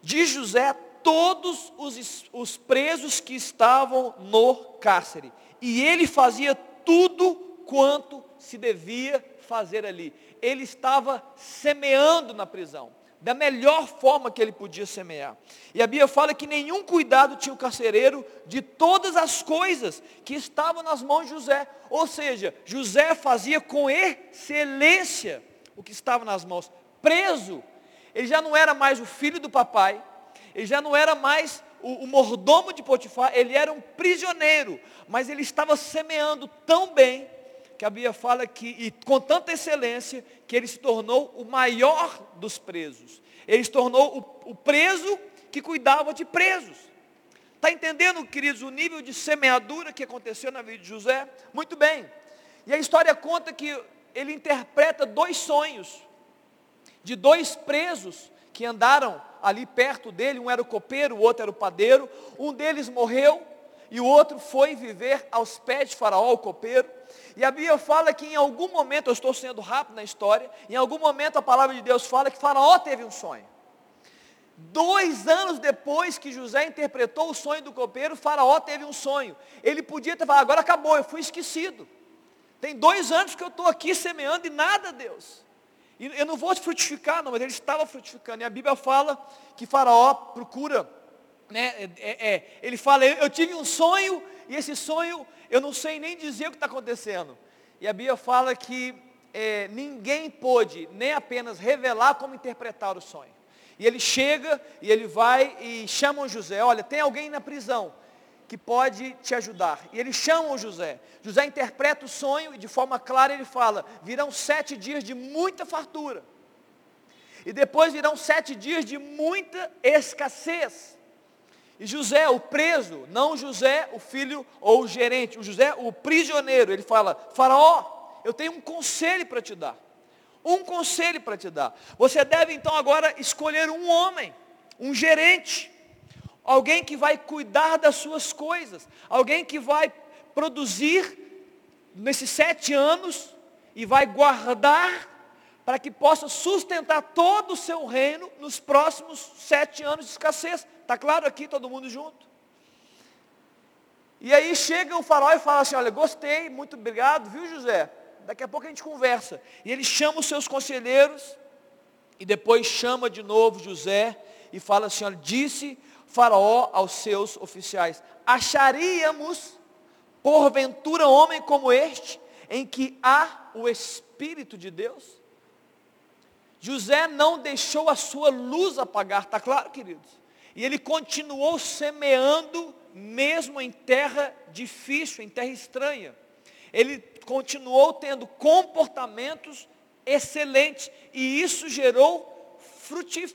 de José todos os, os presos que estavam no cárcere. E ele fazia tudo quanto se devia fazer ali. Ele estava semeando na prisão da melhor forma que ele podia semear. E a Bíblia fala que nenhum cuidado tinha o carcereiro de todas as coisas que estavam nas mãos de José. Ou seja, José fazia com excelência o que estava nas mãos. Preso, ele já não era mais o filho do papai, ele já não era mais o, o mordomo de Potifar, ele era um prisioneiro, mas ele estava semeando tão bem que a Bíblia fala que, e com tanta excelência, que ele se tornou o maior dos presos. Ele se tornou o, o preso que cuidava de presos. Está entendendo, queridos, o nível de semeadura que aconteceu na vida de José? Muito bem. E a história conta que ele interpreta dois sonhos de dois presos que andaram ali perto dele, um era o copeiro, o outro era o padeiro. Um deles morreu e o outro foi viver aos pés de Faraó, o copeiro. E a Bíblia fala que em algum momento, eu estou sendo rápido na história, em algum momento a palavra de Deus fala que Faraó teve um sonho. Dois anos depois que José interpretou o sonho do copeiro, Faraó teve um sonho. Ele podia ter falado, agora acabou, eu fui esquecido. Tem dois anos que eu estou aqui semeando e nada, Deus. E eu não vou frutificar, não, mas ele estava frutificando. E a Bíblia fala que Faraó procura, né, é, é, é ele fala, eu, tive um sonho, e esse sonho eu não sei nem dizer o que está acontecendo. E a Bíblia fala que é, ninguém pôde nem apenas revelar como interpretar o sonho. E ele chega e ele vai e chama o José, olha, tem alguém na prisão que pode te ajudar. E ele chama o José. José interpreta o sonho e de forma clara ele fala, virão sete dias de muita fartura. E depois virão sete dias de muita escassez. E José, o preso, não José, o filho ou o gerente, o José, o prisioneiro, ele fala: Faraó, eu tenho um conselho para te dar. Um conselho para te dar. Você deve então agora escolher um homem, um gerente, alguém que vai cuidar das suas coisas, alguém que vai produzir nesses sete anos e vai guardar para que possa sustentar todo o seu reino nos próximos sete anos de escassez. Está claro aqui, todo mundo junto? E aí chega o farol e fala assim, olha, gostei, muito obrigado, viu José? Daqui a pouco a gente conversa. E ele chama os seus conselheiros e depois chama de novo José e fala assim, olha, disse Faraó aos seus oficiais, acharíamos porventura homem como este, em que há o Espírito de Deus? José não deixou a sua luz apagar, está claro, queridos? E ele continuou semeando, mesmo em terra difícil, em terra estranha. Ele continuou tendo comportamentos excelentes. E isso gerou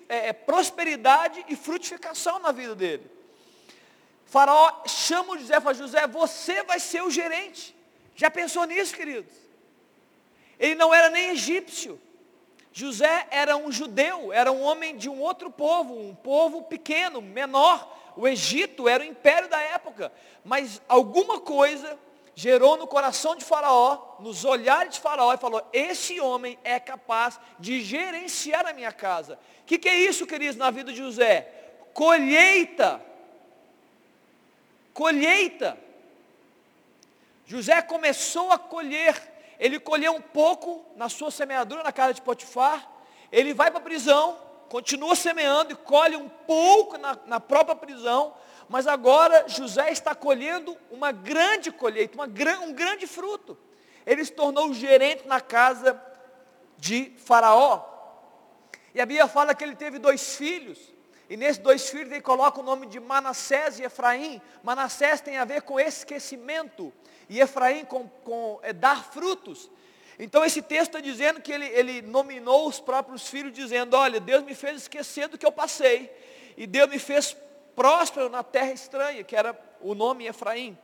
é, prosperidade e frutificação na vida dele. faraó chama o José e fala, José, você vai ser o gerente. Já pensou nisso, queridos? Ele não era nem egípcio. José era um judeu, era um homem de um outro povo, um povo pequeno, menor. O Egito era o império da época. Mas alguma coisa gerou no coração de Faraó, nos olhares de Faraó, e falou: Esse homem é capaz de gerenciar a minha casa. O que, que é isso, queridos, na vida de José? Colheita colheita. José começou a colher, ele colheu um pouco na sua semeadura na casa de Potifar, ele vai para a prisão, continua semeando e colhe um pouco na, na própria prisão, mas agora José está colhendo uma grande colheita, uma, um grande fruto. Ele se tornou gerente na casa de Faraó. E a Bíblia fala que ele teve dois filhos. E nesses dois filhos ele coloca o nome de Manassés e Efraim. Manassés tem a ver com esquecimento. E Efraim com, com é, dar frutos. Então esse texto está dizendo que ele, ele nominou os próprios filhos, dizendo, olha, Deus me fez esquecer do que eu passei. E Deus me fez próspero na terra estranha, que era o nome Efraim.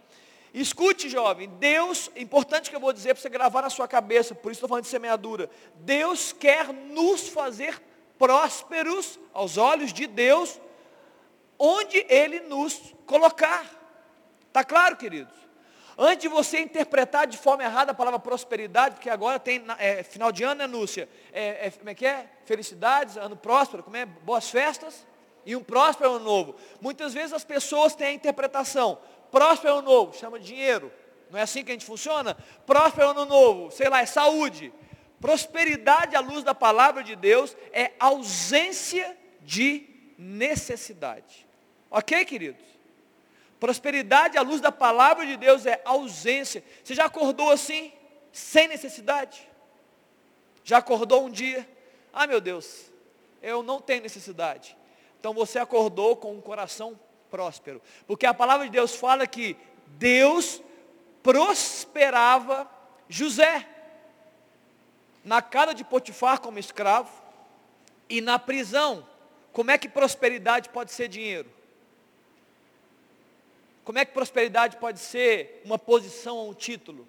Escute, jovem, Deus, importante que eu vou dizer para você gravar na sua cabeça, por isso estou falando de semeadura. Deus quer nos fazer prósperos aos olhos de Deus, onde Ele nos colocar. Está claro, queridos? Antes de você interpretar de forma errada a palavra prosperidade, porque agora tem é, final de ano, né, Núcia? É, é, como é que é? Felicidades, ano próspero, como é? Boas festas e um próspero ano novo. Muitas vezes as pessoas têm a interpretação, Próspero ano novo, chama dinheiro. Não é assim que a gente funciona? Próspero ano novo, sei lá, é saúde. Prosperidade à luz da palavra de Deus é ausência de necessidade. Ok, queridos? Prosperidade à luz da palavra de Deus é ausência. Você já acordou assim, sem necessidade? Já acordou um dia? Ah, meu Deus, eu não tenho necessidade. Então você acordou com um coração próspero. Porque a palavra de Deus fala que Deus prosperava José na casa de Potifar como escravo e na prisão. Como é que prosperidade pode ser dinheiro? Como é que prosperidade pode ser uma posição ou um título?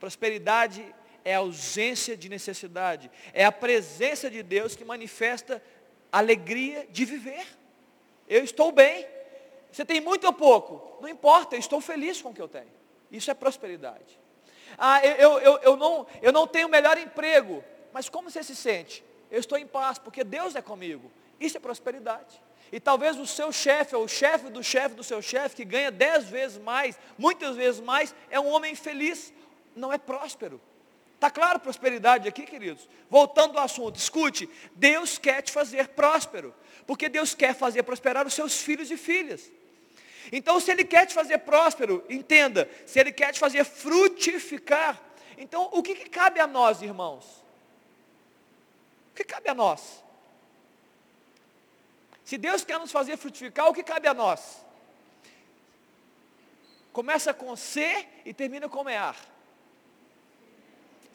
Prosperidade é a ausência de necessidade, é a presença de Deus que manifesta alegria de viver. Eu estou bem, você tem muito ou pouco? Não importa, eu estou feliz com o que eu tenho. Isso é prosperidade. Ah, eu, eu, eu, não, eu não tenho o melhor emprego. Mas como você se sente? Eu estou em paz, porque Deus é comigo. Isso é prosperidade. E talvez o seu chefe, ou o chefe do chefe do seu chefe, que ganha dez vezes mais, muitas vezes mais, é um homem feliz, não é próspero. Está claro prosperidade aqui, queridos? Voltando ao assunto, escute, Deus quer te fazer próspero, porque Deus quer fazer prosperar os seus filhos e filhas. Então, se Ele quer te fazer próspero, entenda, se Ele quer te fazer frutificar, então o que, que cabe a nós, irmãos? O que cabe a nós? Se Deus quer nos fazer frutificar, o que cabe a nós? Começa com C e termina com mear.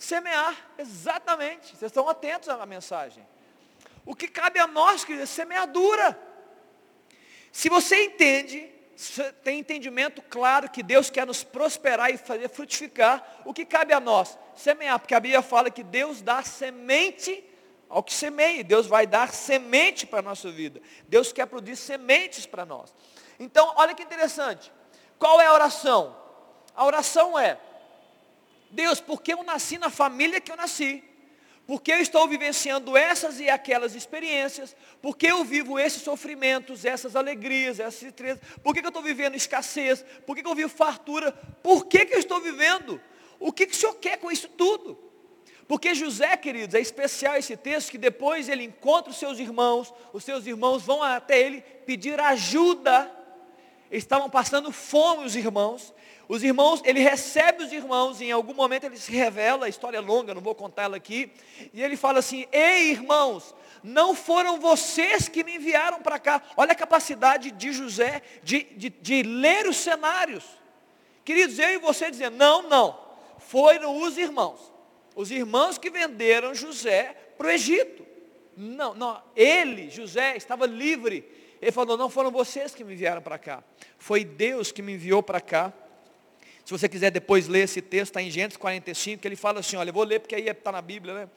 Semear, exatamente. Vocês estão atentos à mensagem. O que cabe a nós, queridos, é semeadura. Se você entende tem entendimento claro que Deus quer nos prosperar e fazer frutificar, o que cabe a nós? Semear, porque a Bíblia fala que Deus dá semente ao que semeia, Deus vai dar semente para a nossa vida. Deus quer produzir sementes para nós. Então, olha que interessante. Qual é a oração? A oração é: Deus, porque eu nasci na família que eu nasci, porque eu estou vivenciando essas e aquelas experiências, porque eu vivo esses sofrimentos, essas alegrias, essas tristezas, por que, eu estou vivendo escassez, por que, eu vivo fartura, por que, que eu estou vivendo? O que, que o Senhor quer com isso tudo? Porque José, queridos, é especial esse texto que depois ele encontra os seus irmãos, os seus irmãos vão até ele pedir ajuda. Estavam passando fome os irmãos, os irmãos, ele recebe os irmãos, e em algum momento ele se revela, a história é longa, não vou contar ela aqui, e ele fala assim: Ei irmãos, não foram vocês que me enviaram para cá. Olha a capacidade de José de, de, de ler os cenários. Queridos, eu e você dizendo, não, não, foram os irmãos. Os irmãos que venderam José para o Egito. Não, não, ele, José, estava livre. Ele falou, não foram vocês que me enviaram para cá. Foi Deus que me enviou para cá se você quiser depois ler esse texto, está em Gênesis 45, que ele fala assim, olha, eu vou ler porque aí está na Bíblia, né?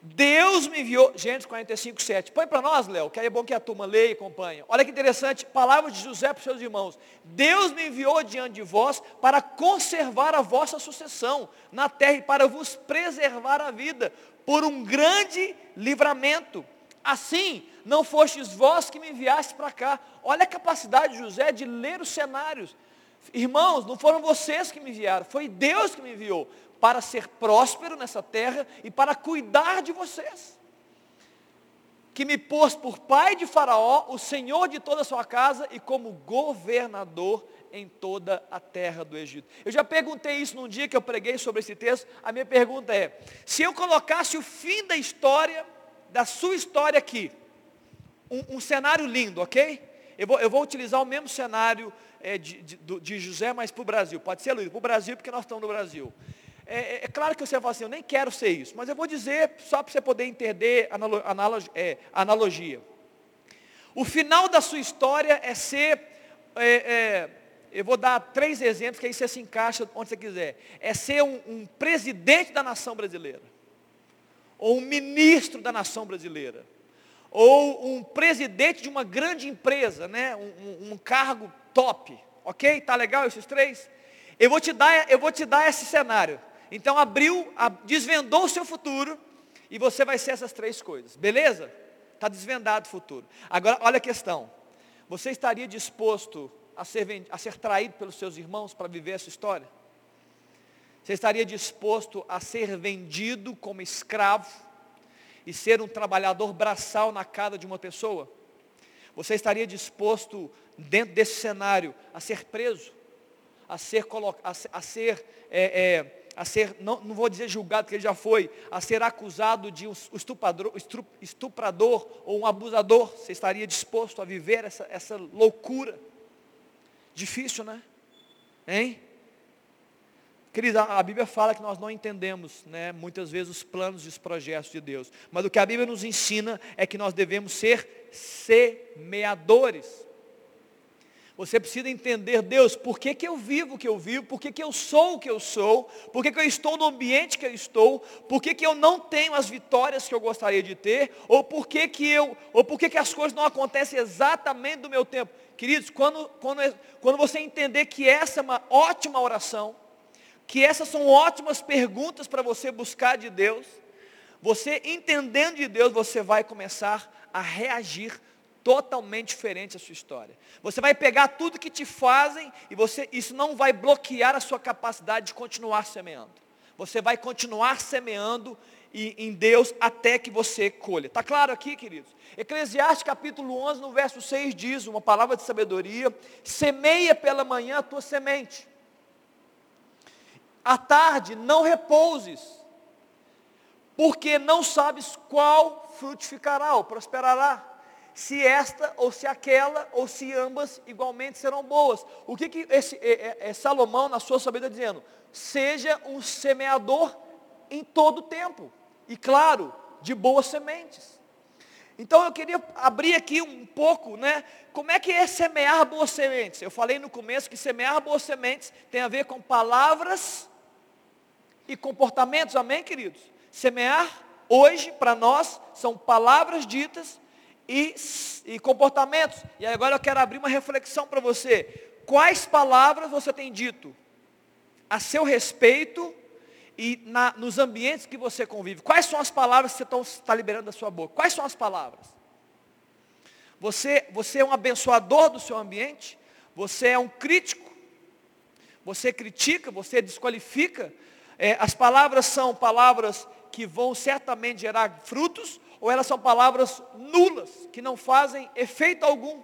Deus me enviou, Gênesis 45, 7. Põe para nós, Léo, que aí é bom que a turma leia e acompanhe. Olha que interessante, palavra de José para os seus irmãos. Deus me enviou diante de vós para conservar a vossa sucessão na terra e para vos preservar a vida por um grande livramento. Assim, não fostes vós que me enviaste para cá. Olha a capacidade de José de ler os cenários. Irmãos, não foram vocês que me enviaram, foi Deus que me enviou para ser próspero nessa terra e para cuidar de vocês. Que me pôs por pai de Faraó, o senhor de toda a sua casa e como governador em toda a terra do Egito. Eu já perguntei isso num dia que eu preguei sobre esse texto. A minha pergunta é: se eu colocasse o fim da história, da sua história aqui, um, um cenário lindo, ok? Eu vou, eu vou, utilizar o mesmo cenário é, de, de, de, José, mas para o Brasil. Pode ser, Luiz, para o Brasil, porque nós estamos no Brasil. É, é, é, claro que você fala assim, eu nem quero ser isso, mas eu vou dizer só para você poder entender a analogia, é, analogia. O final da sua história é ser é, é, eu vou dar três exemplos que aí você se encaixa onde você quiser. É ser um, um presidente da nação brasileira, ou um ministro da nação brasileira, ou um presidente de uma grande empresa, né? um, um, um cargo top. Ok? Tá legal esses três? Eu vou te dar, eu vou te dar esse cenário. Então abriu, desvendou o seu futuro e você vai ser essas três coisas. Beleza? Está desvendado o futuro. Agora, olha a questão. Você estaria disposto a ser, a ser traído pelos seus irmãos para viver essa história? Você estaria disposto a ser vendido como escravo e ser um trabalhador braçal na casa de uma pessoa? Você estaria disposto, dentro desse cenário, a ser preso? A ser, a, ser, é, é, a ser não, não vou dizer julgado, que ele já foi, a ser acusado de um estuprador, estuprador ou um abusador? Você estaria disposto a viver essa, essa loucura? Difícil, né? Hein? Querida, a Bíblia fala que nós não entendemos, né, muitas vezes, os planos e os projetos de Deus. Mas o que a Bíblia nos ensina é que nós devemos ser semeadores. Você precisa entender, Deus, por que, que eu vivo o que eu vivo, por que, que eu sou o que eu sou, por que, que eu estou no ambiente que eu estou, por que, que eu não tenho as vitórias que eu gostaria de ter, ou por que, que eu, ou por que, que as coisas não acontecem exatamente do meu tempo. Queridos, quando, quando, quando você entender que essa é uma ótima oração, que essas são ótimas perguntas para você buscar de Deus, você entendendo de Deus, você vai começar a reagir totalmente diferente a sua história. Você vai pegar tudo que te fazem e você, isso não vai bloquear a sua capacidade de continuar semeando. Você vai continuar semeando e, em Deus até que você colha. Está claro aqui, queridos? Eclesiastes capítulo 11, no verso 6 diz, uma palavra de sabedoria, semeia pela manhã a tua semente. À tarde não repouses, porque não sabes qual frutificará ou prosperará se esta ou se aquela ou se ambas igualmente serão boas. O que, que esse, é, é, é Salomão na sua sabedoria dizendo? Seja um semeador em todo o tempo. E claro, de boas sementes. Então eu queria abrir aqui um pouco, né? Como é que é semear boas sementes? Eu falei no começo que semear boas sementes tem a ver com palavras e comportamentos, amém, queridos? Semear hoje para nós são palavras ditas e, e comportamentos. E agora eu quero abrir uma reflexão para você. Quais palavras você tem dito a seu respeito e na, nos ambientes que você convive? Quais são as palavras que você está liberando da sua boca? Quais são as palavras? Você, você é um abençoador do seu ambiente? Você é um crítico? Você critica? Você desqualifica? É, as palavras são palavras que vão certamente gerar frutos ou elas são palavras nulas, que não fazem efeito algum.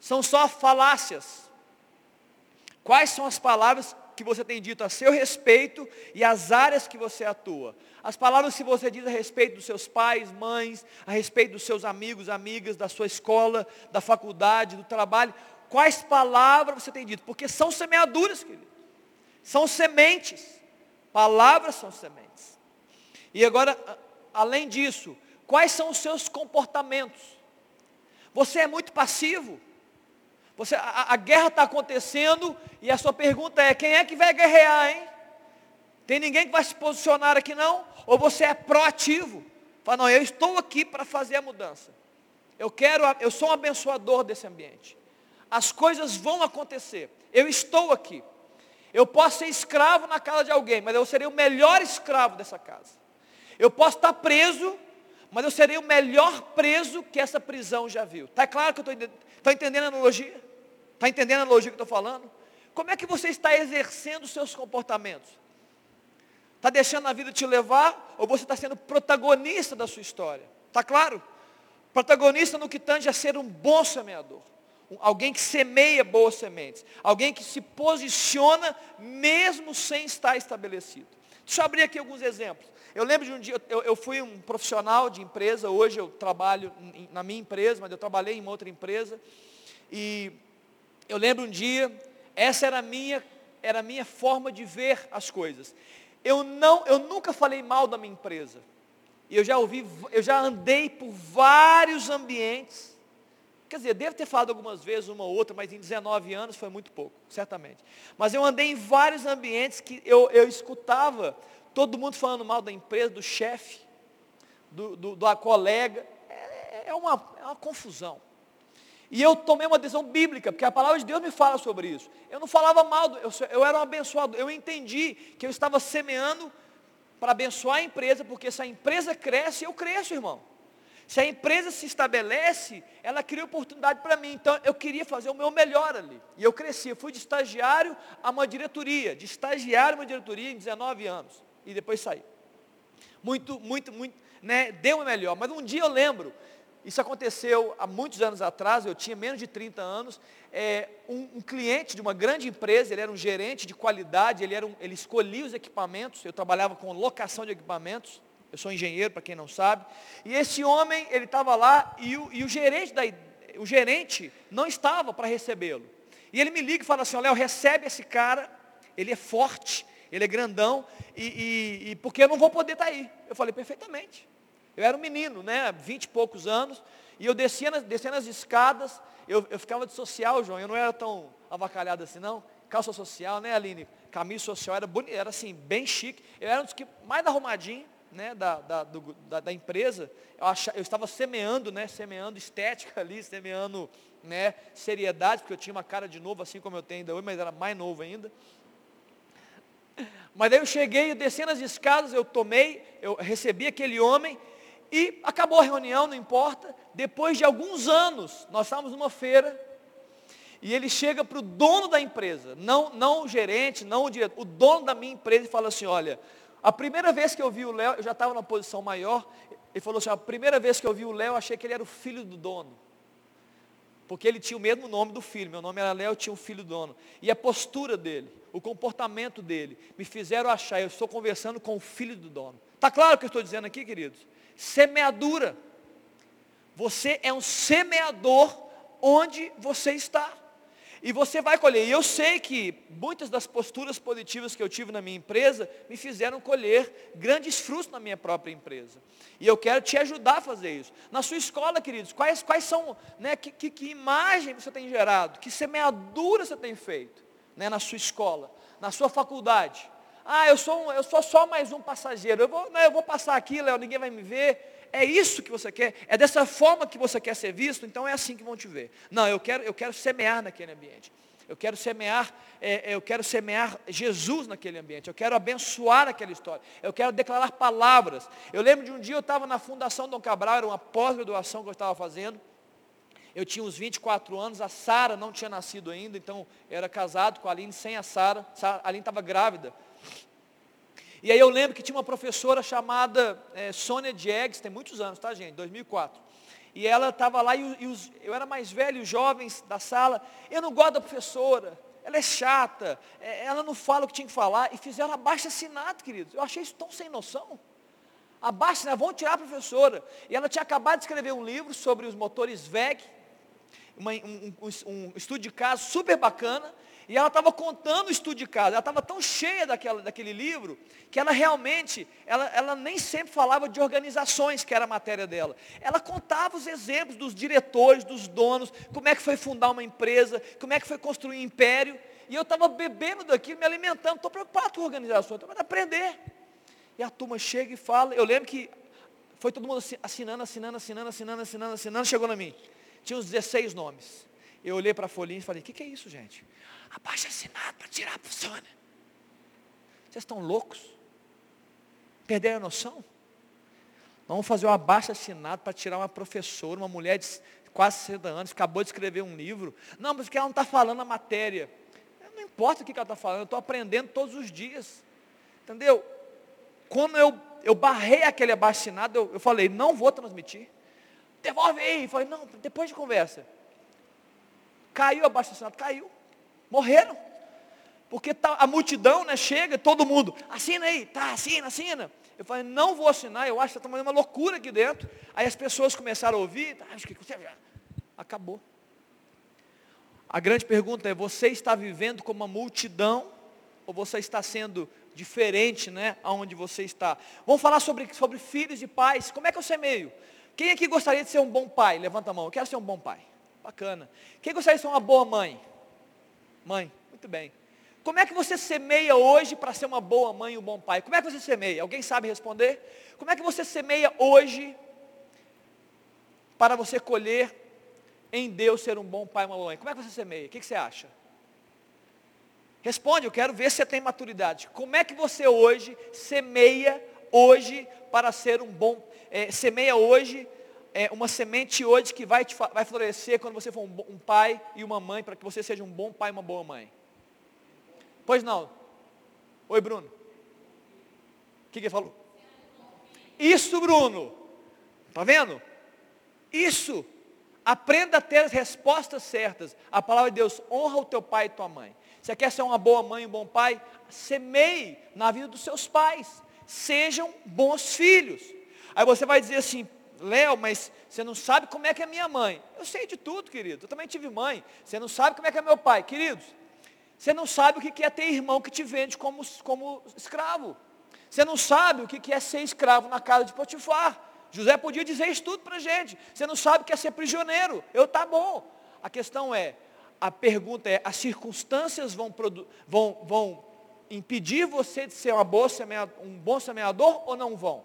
São só falácias. Quais são as palavras que você tem dito a seu respeito e as áreas que você atua? As palavras que você diz a respeito dos seus pais, mães, a respeito dos seus amigos, amigas, da sua escola, da faculdade, do trabalho. Quais palavras você tem dito? Porque são semeaduras, querido. São sementes. Palavras são sementes. E agora, além disso, quais são os seus comportamentos? Você é muito passivo. Você, a, a guerra está acontecendo e a sua pergunta é: quem é que vai guerrear, hein? Tem ninguém que vai se posicionar aqui não? Ou você é proativo? Fala, não, eu estou aqui para fazer a mudança. Eu quero, eu sou um abençoador desse ambiente. As coisas vão acontecer. Eu estou aqui. Eu posso ser escravo na casa de alguém, mas eu serei o melhor escravo dessa casa. Eu posso estar preso, mas eu serei o melhor preso que essa prisão já viu. Está claro que eu estou tá entendendo a analogia? Está entendendo a analogia que eu estou falando? Como é que você está exercendo os seus comportamentos? Está deixando a vida te levar ou você está sendo protagonista da sua história? Está claro? Protagonista no que tange a ser um bom semeador. Alguém que semeia boas sementes. Alguém que se posiciona mesmo sem estar estabelecido. Deixa eu abrir aqui alguns exemplos. Eu lembro de um dia, eu, eu fui um profissional de empresa, hoje eu trabalho na minha empresa, mas eu trabalhei em outra empresa. E eu lembro um dia, essa era a minha, era a minha forma de ver as coisas. Eu, não, eu nunca falei mal da minha empresa. E eu já ouvi, eu já andei por vários ambientes. Quer dizer, devo ter falado algumas vezes, uma ou outra, mas em 19 anos foi muito pouco, certamente. Mas eu andei em vários ambientes que eu, eu escutava todo mundo falando mal da empresa, do chefe, do, do, da colega. É, é, uma, é uma confusão. E eu tomei uma decisão bíblica, porque a palavra de Deus me fala sobre isso. Eu não falava mal, eu, eu era um abençoado. Eu entendi que eu estava semeando para abençoar a empresa, porque se a empresa cresce, eu cresço, irmão. Se a empresa se estabelece, ela cria oportunidade para mim. Então eu queria fazer o meu melhor ali. E eu cresci. Eu fui de estagiário a uma diretoria. De estagiário a uma diretoria em 19 anos. E depois saí. Muito, muito, muito, né? Deu o melhor. Mas um dia eu lembro isso aconteceu há muitos anos atrás, eu tinha menos de 30 anos. É, um, um, cliente de uma grande empresa, ele era um gerente de qualidade, ele, era um, ele escolhia os equipamentos, eu trabalhava com locação de equipamentos, eu sou engenheiro, para quem não sabe. E esse homem, ele estava lá e o, e o gerente, da, o gerente não estava para recebê-lo. E ele me liga e fala assim, Léo, recebe esse cara, ele é forte, ele é grandão, e, e, e porque eu não vou poder estar tá aí. Eu falei, perfeitamente. Eu era um menino, né, vinte e poucos anos, e eu descia nas, descia nas escadas, eu, eu ficava de social, João, eu não era tão avacalhado assim não, calça social, né Aline? Camisa social, era, era assim, bem chique, eu era um dos que mais arrumadinho, né, da, da, do, da, da, empresa, eu, achava, eu estava semeando, né, semeando estética ali, semeando, né, seriedade, porque eu tinha uma cara de novo, assim como eu tenho ainda hoje, mas era mais novo ainda, mas daí eu cheguei, descendo as escadas, eu tomei, eu recebi aquele homem, e acabou a reunião, não importa. Depois de alguns anos, nós estávamos numa feira, e ele chega para o dono da empresa, não, não o gerente, não o diretor, o dono da minha empresa e fala assim, olha, a primeira vez que eu vi o Léo, eu já estava numa posição maior, ele falou assim, a primeira vez que eu vi o Léo, achei que ele era o filho do dono. Porque ele tinha o mesmo nome do filho, meu nome era Léo, eu tinha um filho do dono. E a postura dele, o comportamento dele, me fizeram achar, eu estou conversando com o filho do dono. Está claro o que eu estou dizendo aqui, queridos? semeadura. Você é um semeador onde você está. E você vai colher. E eu sei que muitas das posturas positivas que eu tive na minha empresa me fizeram colher grandes frutos na minha própria empresa. E eu quero te ajudar a fazer isso. Na sua escola, queridos, quais, quais são, né, que, que, que imagem você tem gerado? Que semeadura você tem feito né, na sua escola? Na sua faculdade? Ah, eu sou, um, eu sou só mais um passageiro. Eu vou, né, eu vou passar aqui, Léo, ninguém vai me ver. É isso que você quer? É dessa forma que você quer ser visto? Então é assim que vão te ver. Não, eu quero, eu quero semear naquele ambiente. Eu quero semear, é, é eu quero semear Jesus naquele ambiente. Eu quero abençoar aquela história. Eu quero declarar palavras. Eu lembro de um dia eu estava na Fundação Dom Cabral, era uma pós-graduação que eu estava fazendo. Eu tinha uns 24 anos, a Sara não tinha nascido ainda, então eu era casado com a Aline sem a Sara. A Aline estava grávida. E aí eu lembro que tinha uma professora chamada é, Sônia Diegues, tem muitos anos, tá gente? 2004. E ela estava lá e, e os, eu era mais velho, os jovens da sala, eu não gosto da professora, ela é chata, é, ela não fala o que tinha que falar, e fizeram abaixo assinado, queridos. Eu achei isso tão sem noção. Abaixo assinado, vão tirar a professora. E ela tinha acabado de escrever um livro sobre os motores VEG, uma, um, um, um estudo de caso super bacana, e ela estava contando o estudo de casa, ela estava tão cheia daquela, daquele livro, que ela realmente, ela, ela nem sempre falava de organizações, que era a matéria dela. Ela contava os exemplos dos diretores, dos donos, como é que foi fundar uma empresa, como é que foi construir um império. E eu estava bebendo daquilo, me alimentando, estou preocupado com organização, estou para aprender. E a turma chega e fala, eu lembro que foi todo mundo assinando, assinando, assinando, assinando, assinando, assinando, chegou na mim. Tinha uns 16 nomes. Eu olhei para a folhinha e falei, o que, que é isso, gente? Abaixa assinado para tirar a funciona. Vocês estão loucos? Perderam a noção? vamos fazer um abaixo assinado para tirar uma professora, uma mulher de quase 60 anos, acabou de escrever um livro. Não, mas que ela não está falando a matéria. Não importa o que ela está falando, eu estou aprendendo todos os dias. Entendeu? Quando eu, eu barrei aquele abaixo assinado, eu, eu falei, não vou transmitir. Devolve aí. Eu falei, não, depois de conversa. Caiu abaixo assinado, caiu. Morreram. Porque tá, a multidão né, chega, todo mundo, assina aí, tá, assina, assina. Eu falei, não vou assinar, eu acho que está fazendo uma loucura aqui dentro. Aí as pessoas começaram a ouvir, tá, acho que acabou. A grande pergunta é, você está vivendo como uma multidão, ou você está sendo diferente, né, aonde você está? Vamos falar sobre, sobre filhos e pais, como é que eu semeio? Quem aqui gostaria de ser um bom pai? Levanta a mão, eu quero ser um bom pai. Bacana. Quem gostaria de ser uma boa mãe? Mãe, muito bem. Como é que você semeia hoje para ser uma boa mãe e um bom pai? Como é que você semeia? Alguém sabe responder? Como é que você semeia hoje para você colher em Deus ser um bom pai e uma mãe? Como é que você semeia? O que, que você acha? Responde, eu quero ver se você tem maturidade. Como é que você hoje semeia hoje para ser um bom, é, semeia hoje é, uma semente hoje que vai, te, vai florescer quando você for um, um pai e uma mãe, para que você seja um bom pai e uma boa mãe? Pois não. Oi, Bruno. O que, que ele falou? Isso, Bruno. Está vendo? Isso. Aprenda a ter as respostas certas. A palavra de Deus honra o teu pai e tua mãe. Você quer ser uma boa mãe e um bom pai? Semeie na vida dos seus pais. Sejam bons filhos. Aí você vai dizer assim, Léo, mas você não sabe como é que é minha mãe. Eu sei de tudo, querido. Eu também tive mãe. Você não sabe como é que é meu pai. Queridos, você não sabe o que é ter irmão que te vende como, como escravo. Você não sabe o que é ser escravo na casa de Potifar. José podia dizer isso tudo para a gente. Você não sabe o que é ser prisioneiro. Eu tá bom. A questão é, a pergunta é, as circunstâncias vão, vão, vão impedir você de ser uma boa um bom semeador ou não vão?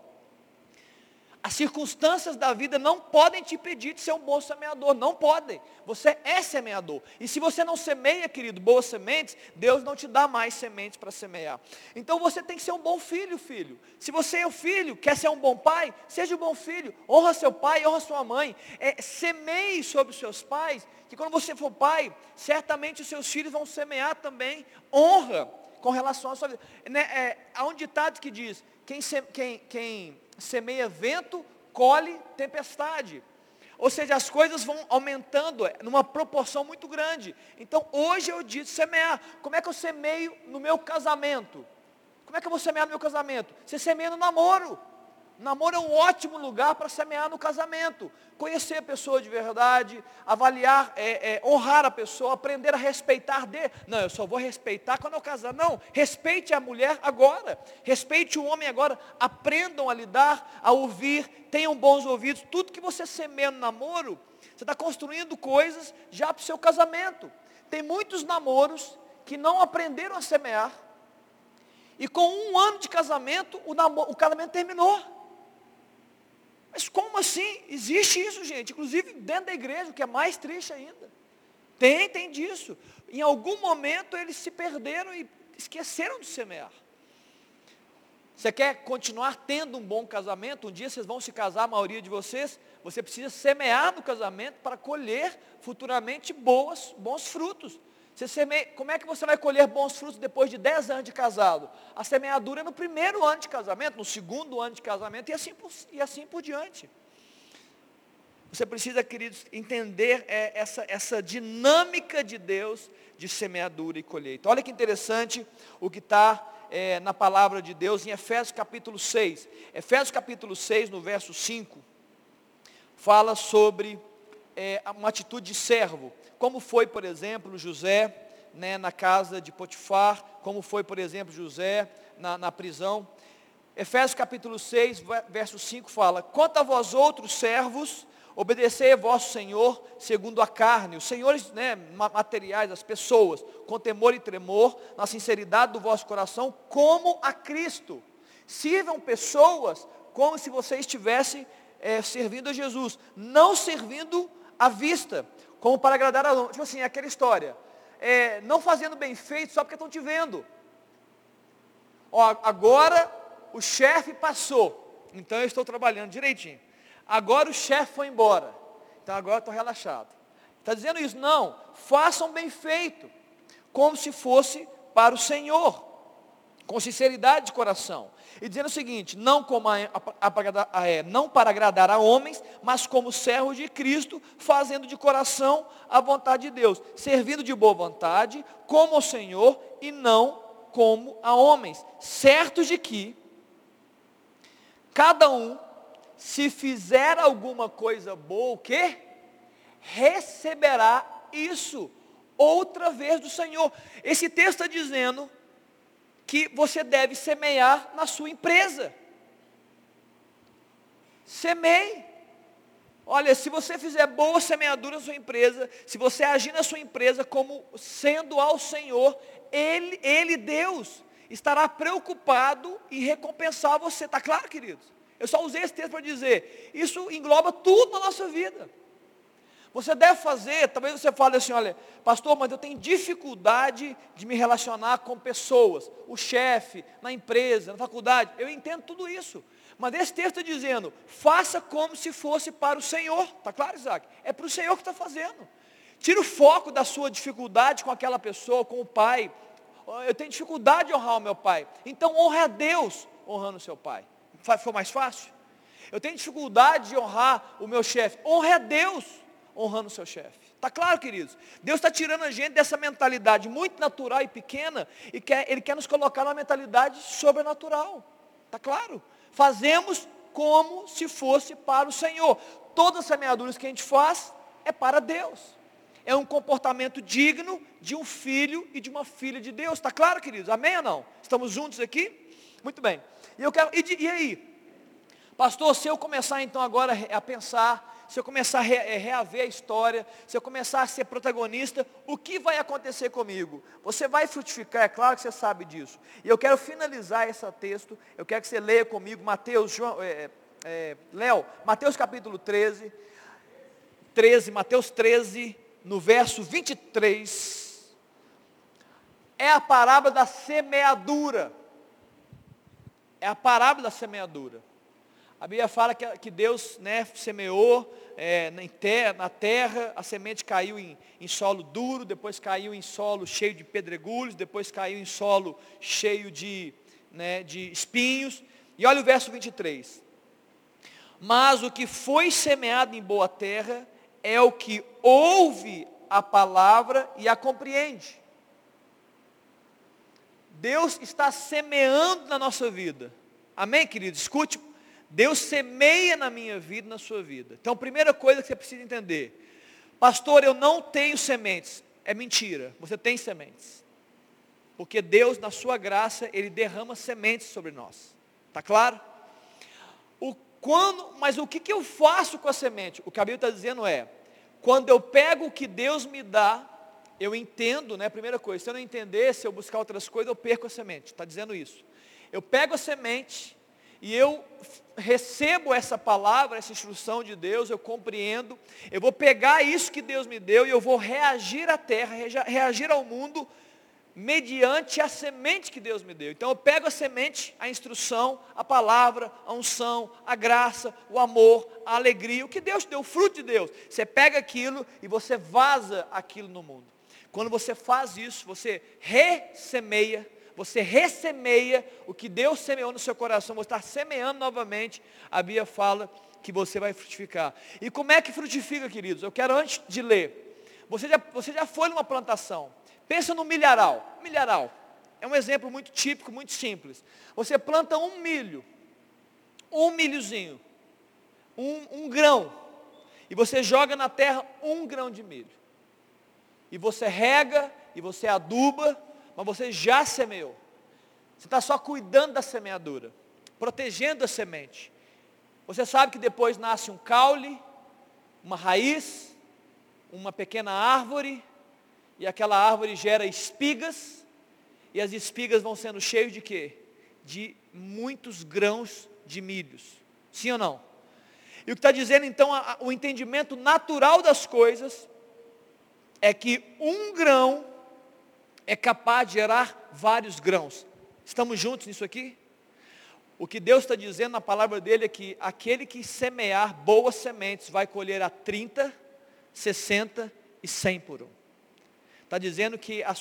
As circunstâncias da vida não podem te impedir de ser um bom semeador, não podem. Você é semeador. E se você não semeia, querido, boas sementes, Deus não te dá mais sementes para semear. Então você tem que ser um bom filho, filho. Se você é o filho, quer ser um bom pai, seja um bom filho. Honra seu pai, honra sua mãe. É, semeie sobre os seus pais, que quando você for pai, certamente os seus filhos vão semear também honra com relação à sua vida. Né, é, há um ditado que diz, quem, quem, quem semeia vento, colhe tempestade. Ou seja, as coisas vão aumentando é, numa proporção muito grande. Então, hoje eu disse semear. Como é que eu semeio no meu casamento? Como é que eu vou semear no meu casamento? Você semeia no namoro. Namoro é um ótimo lugar para semear no casamento. Conhecer a pessoa de verdade, avaliar, é, é, honrar a pessoa, aprender a respeitar de. Não, eu só vou respeitar quando eu casar. Não, respeite a mulher agora. Respeite o homem agora. Aprendam a lidar, a ouvir, tenham bons ouvidos. Tudo que você semeia no namoro, você está construindo coisas já para o seu casamento. Tem muitos namoros que não aprenderam a semear. E com um ano de casamento, o, namoro, o casamento terminou. Mas como assim? Existe isso, gente. Inclusive dentro da igreja, o que é mais triste ainda. Tem, tem disso. Em algum momento eles se perderam e esqueceram de semear. Você quer continuar tendo um bom casamento? Um dia vocês vão se casar, a maioria de vocês. Você precisa semear no casamento para colher futuramente boas, bons frutos. Você semeia, como é que você vai colher bons frutos depois de 10 anos de casado? A semeadura é no primeiro ano de casamento, no segundo ano de casamento e assim por, e assim por diante. Você precisa, queridos, entender é, essa, essa dinâmica de Deus de semeadura e colheita. Olha que interessante o que está é, na palavra de Deus em Efésios capítulo 6. Efésios capítulo 6, no verso 5, fala sobre é, uma atitude de servo como foi, por exemplo, José né, na casa de Potifar, como foi, por exemplo, José na, na prisão. Efésios capítulo 6, verso 5 fala, quanto a vós outros servos, obedecei vosso Senhor segundo a carne, os senhores né, materiais, as pessoas, com temor e tremor, na sinceridade do vosso coração, como a Cristo. Sirvam pessoas como se você estivesse é, servindo a Jesus, não servindo à vista, como para agradar a Tipo assim, aquela história. É, não fazendo bem feito só porque estão te vendo. Ó, agora o chefe passou. então eu estou trabalhando direitinho. Agora o chefe foi embora, então agora eu estou relaxado. Está dizendo isso? Não, façam bem feito, como se fosse para o Senhor, com sinceridade de coração. E dizendo o seguinte, não, como a, a, a, é, não para agradar a homens, mas como servos de Cristo, fazendo de coração a vontade de Deus, servindo de boa vontade, como o Senhor, e não como a homens, certos de que cada um, se fizer alguma coisa boa, o quê? Receberá isso outra vez do Senhor. Esse texto está dizendo que você deve semear na sua empresa. Semeie. Olha, se você fizer boa semeadura na sua empresa, se você agir na sua empresa como sendo ao Senhor, Ele, Ele Deus, estará preocupado em recompensar você. Está claro, queridos? Eu só usei esse texto para dizer, isso engloba tudo na nossa vida. Você deve fazer, talvez você fale assim, olha, pastor, mas eu tenho dificuldade de me relacionar com pessoas, o chefe, na empresa, na faculdade. Eu entendo tudo isso. Mas esse texto está dizendo, faça como se fosse para o Senhor. Está claro, Isaac? É para o Senhor que está fazendo. Tira o foco da sua dificuldade com aquela pessoa, com o pai. Eu tenho dificuldade de honrar o meu pai. Então honre a Deus honrando o seu pai. Foi mais fácil? Eu tenho dificuldade de honrar o meu chefe. Honre a Deus honrando o seu chefe. Está claro, queridos? Deus está tirando a gente dessa mentalidade muito natural e pequena e quer, Ele quer nos colocar numa mentalidade sobrenatural. Está claro? Fazemos como se fosse para o Senhor. Todas as semeaduras que a gente faz é para Deus. É um comportamento digno de um filho e de uma filha de Deus. Está claro, queridos? Amém ou não? Estamos juntos aqui? Muito bem. E eu quero. E, e aí? Pastor, se eu começar então agora a pensar se eu começar a eh, reaver a história, se eu começar a ser protagonista, o que vai acontecer comigo? Você vai frutificar, é claro que você sabe disso. E eu quero finalizar esse texto, eu quero que você leia comigo Mateus, João, é, é, Léo, Mateus capítulo 13, 13, Mateus 13, no verso 23, é a parábola da semeadura. É a parábola da semeadura. A Bíblia fala que, que Deus né, semeou é, na, terra, a semente caiu em, em, solo duro, depois caiu em solo cheio de pedregulhos, depois caiu em solo cheio de, né, de espinhos. E olha o verso 23. Mas o que foi semeado em boa terra é o que ouve a palavra e a compreende. Deus está semeando na nossa vida. Amém, querido? Escute Deus semeia na minha vida, na sua vida. Então, a primeira coisa que você precisa entender, pastor, eu não tenho sementes. É mentira, você tem sementes. Porque Deus, na sua graça, Ele derrama sementes sobre nós. Está claro? O quando, mas o que, que eu faço com a semente? O que a Bíblia está dizendo é, quando eu pego o que Deus me dá, eu entendo, né? Primeira coisa, se eu não entender, se eu buscar outras coisas, eu perco a semente. Está dizendo isso. Eu pego a semente, e eu recebo essa palavra, essa instrução de Deus, eu compreendo, eu vou pegar isso que Deus me deu e eu vou reagir à terra, reagir ao mundo, mediante a semente que Deus me deu. Então eu pego a semente, a instrução, a palavra, a unção, a graça, o amor, a alegria, o que Deus deu, o fruto de Deus. Você pega aquilo e você vaza aquilo no mundo. Quando você faz isso, você ressemeia você ressemeia o que Deus semeou no seu coração, você está semeando novamente, a Bíblia fala que você vai frutificar. E como é que frutifica, queridos? Eu quero antes de ler, você já, você já foi numa plantação, pensa no milharal, milharal, é um exemplo muito típico, muito simples. Você planta um milho, um milhozinho, um, um grão, e você joga na terra um grão de milho. E você rega, e você aduba, mas você já semeou. Você está só cuidando da semeadura, protegendo a semente. Você sabe que depois nasce um caule, uma raiz, uma pequena árvore, e aquela árvore gera espigas, e as espigas vão sendo cheias de quê? De muitos grãos de milhos. Sim ou não? E o que está dizendo então, a, a, o entendimento natural das coisas, é que um grão é capaz de gerar vários grãos. Estamos juntos nisso aqui? O que Deus está dizendo na palavra dele é que aquele que semear boas sementes vai colher a 30, 60 e 100 por um. Está dizendo que a,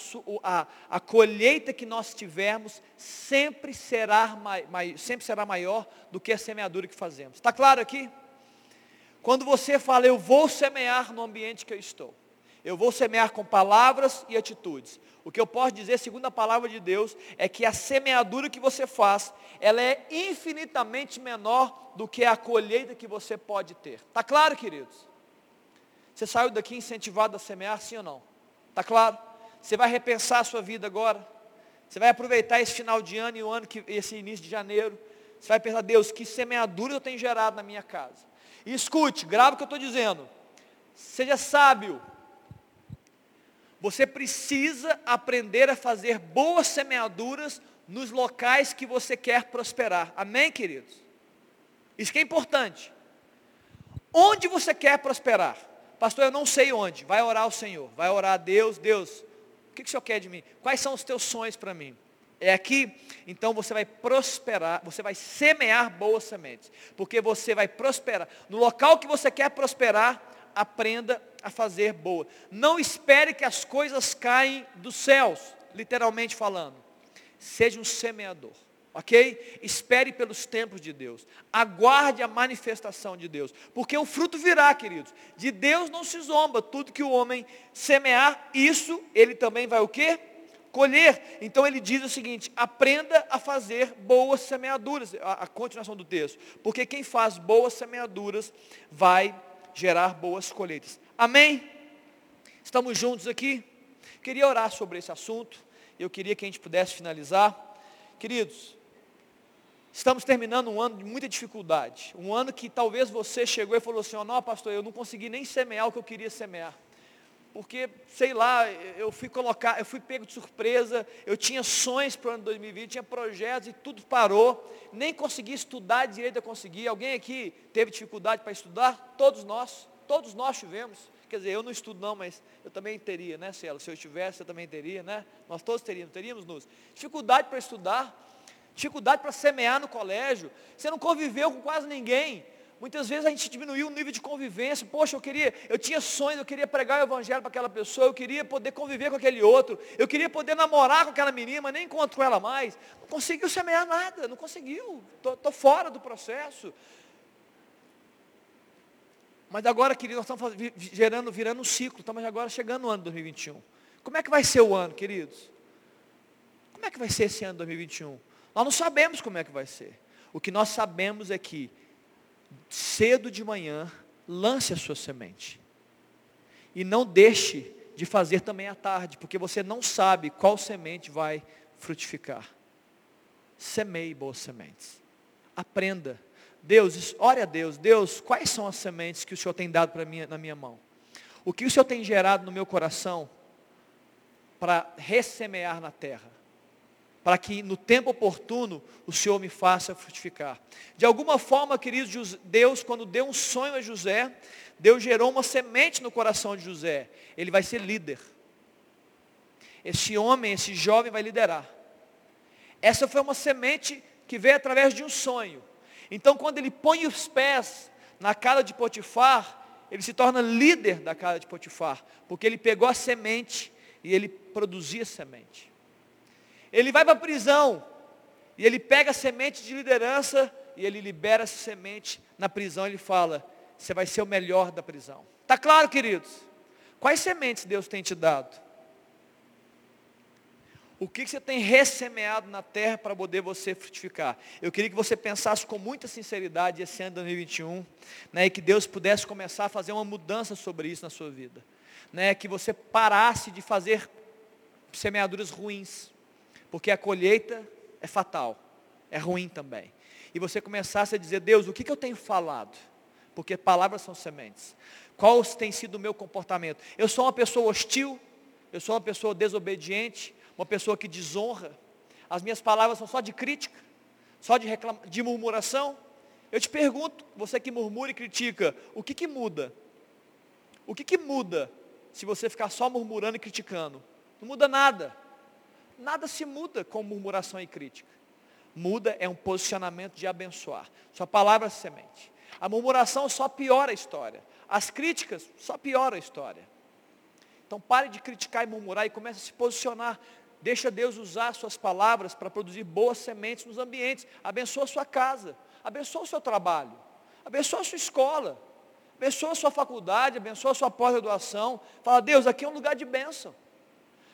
a, a, colheita que nós tivermos sempre será, mai, sempre será maior do que a semeadura que fazemos. Está claro aqui? Quando você fala, eu vou semear no ambiente que eu estou. Eu vou semear com palavras e atitudes. O que eu posso dizer, segundo a palavra de Deus, é que a semeadura que você faz, ela é infinitamente menor do que a colheita que você pode ter. Está claro, queridos? Você saiu daqui incentivado a semear, sim ou não? Está claro? Você vai repensar a sua vida agora. Você vai aproveitar esse final de ano e o ano que esse início de janeiro. Você vai pensar, Deus, que semeadura eu tenho gerado na minha casa. E escute, grave o que eu estou dizendo. Seja sábio. Você precisa aprender a fazer boas semeaduras nos locais que você quer prosperar. Amém, queridos? Isso que é importante. Onde você quer prosperar? Pastor, eu não sei onde. Vai orar ao Senhor. Vai orar a Deus. Deus, o que, que o Senhor quer de mim? Quais são os teus sonhos para mim? É aqui, então você vai prosperar, você vai semear boas sementes, porque você vai prosperar. No local que você quer prosperar, aprenda a fazer boa. Não espere que as coisas caem dos céus, literalmente falando. Seja um semeador, ok? Espere pelos tempos de Deus. Aguarde a manifestação de Deus, porque o fruto virá, queridos. De Deus não se zomba. Tudo que o homem semear, isso ele também vai o quê? colher. Então ele diz o seguinte: aprenda a fazer boas semeaduras. A, a, continuação do texto. Porque quem faz boas semeaduras vai gerar boas colheitas. Amém? Estamos juntos aqui? Queria orar sobre esse assunto. Eu queria que a gente pudesse finalizar. Queridos, estamos terminando um ano de muita dificuldade. Um ano que talvez você chegou e falou assim: oh, não, pastor, eu não consegui nem semear o que eu queria semear porque, sei lá, eu fui colocar, eu fui pego de surpresa, eu tinha sonhos para o ano 2020, tinha projetos e tudo parou, nem consegui estudar direito eu consegui. Alguém aqui teve dificuldade para estudar? Todos nós, todos nós tivemos. Quer dizer, eu não estudo não, mas eu também teria, né, Cielo? Se eu tivesse, eu também teria, né? Nós todos teríamos, teríamos nos. Dificuldade para estudar, dificuldade para semear no colégio. Você não conviveu com quase ninguém. Muitas vezes a gente diminuiu o nível de convivência. Poxa, eu queria, eu tinha sonhos, eu queria pregar o evangelho para aquela pessoa, eu queria poder conviver com aquele outro, eu queria poder namorar com aquela menina, mas nem encontro com ela mais. Não conseguiu semear nada, não conseguiu. Estou fora do processo. Mas agora, querido, nós estamos gerando, virando um ciclo, estamos agora chegando no ano 2021. Como é que vai ser o ano, queridos? Como é que vai ser esse ano 2021? Nós não sabemos como é que vai ser. O que nós sabemos é que cedo de manhã, lance a sua semente. E não deixe de fazer também à tarde, porque você não sabe qual semente vai frutificar. Semeie boas sementes. Aprenda. Deus, ore a Deus. Deus, quais são as sementes que o Senhor tem dado para mim na minha mão? O que o Senhor tem gerado no meu coração para ressemear na terra? para que no tempo oportuno o Senhor me faça frutificar. De alguma forma, queridos, Deus, quando deu um sonho a José, Deus gerou uma semente no coração de José. Ele vai ser líder. Esse homem, esse jovem vai liderar. Essa foi uma semente que veio através de um sonho. Então, quando ele põe os pés na casa de Potifar, ele se torna líder da casa de Potifar, porque ele pegou a semente e ele produzia semente. Ele vai para a prisão e ele pega a semente de liderança e ele libera essa semente na prisão. Ele fala: Você vai ser o melhor da prisão. Está claro, queridos? Quais sementes Deus tem te dado? O que você tem ressemeado na terra para poder você frutificar? Eu queria que você pensasse com muita sinceridade esse ano de 2021, né, e que Deus pudesse começar a fazer uma mudança sobre isso na sua vida. Né, que você parasse de fazer semeaduras ruins porque a colheita é fatal, é ruim também. E você começasse a dizer, Deus, o que, que eu tenho falado? Porque palavras são sementes. Qual tem sido o meu comportamento? Eu sou uma pessoa hostil, eu sou uma pessoa desobediente, uma pessoa que desonra. As minhas palavras são só de crítica, só de, reclama, de murmuração. Eu te pergunto, você que murmura e critica, o que, que muda? O que, que muda se você ficar só murmurando e criticando? Não muda nada nada se muda com murmuração e crítica. muda é um posicionamento de abençoar. Sua palavra semente. A murmuração só piora a história. As críticas só pioram a história. Então pare de criticar e murmurar e comece a se posicionar. Deixa Deus usar suas palavras para produzir boas sementes nos ambientes. Abençoa a sua casa, abençoa o seu trabalho, abençoa a sua escola, abençoa a sua faculdade, abençoa a sua pós-graduação. Fala, Deus, aqui é um lugar de bênção.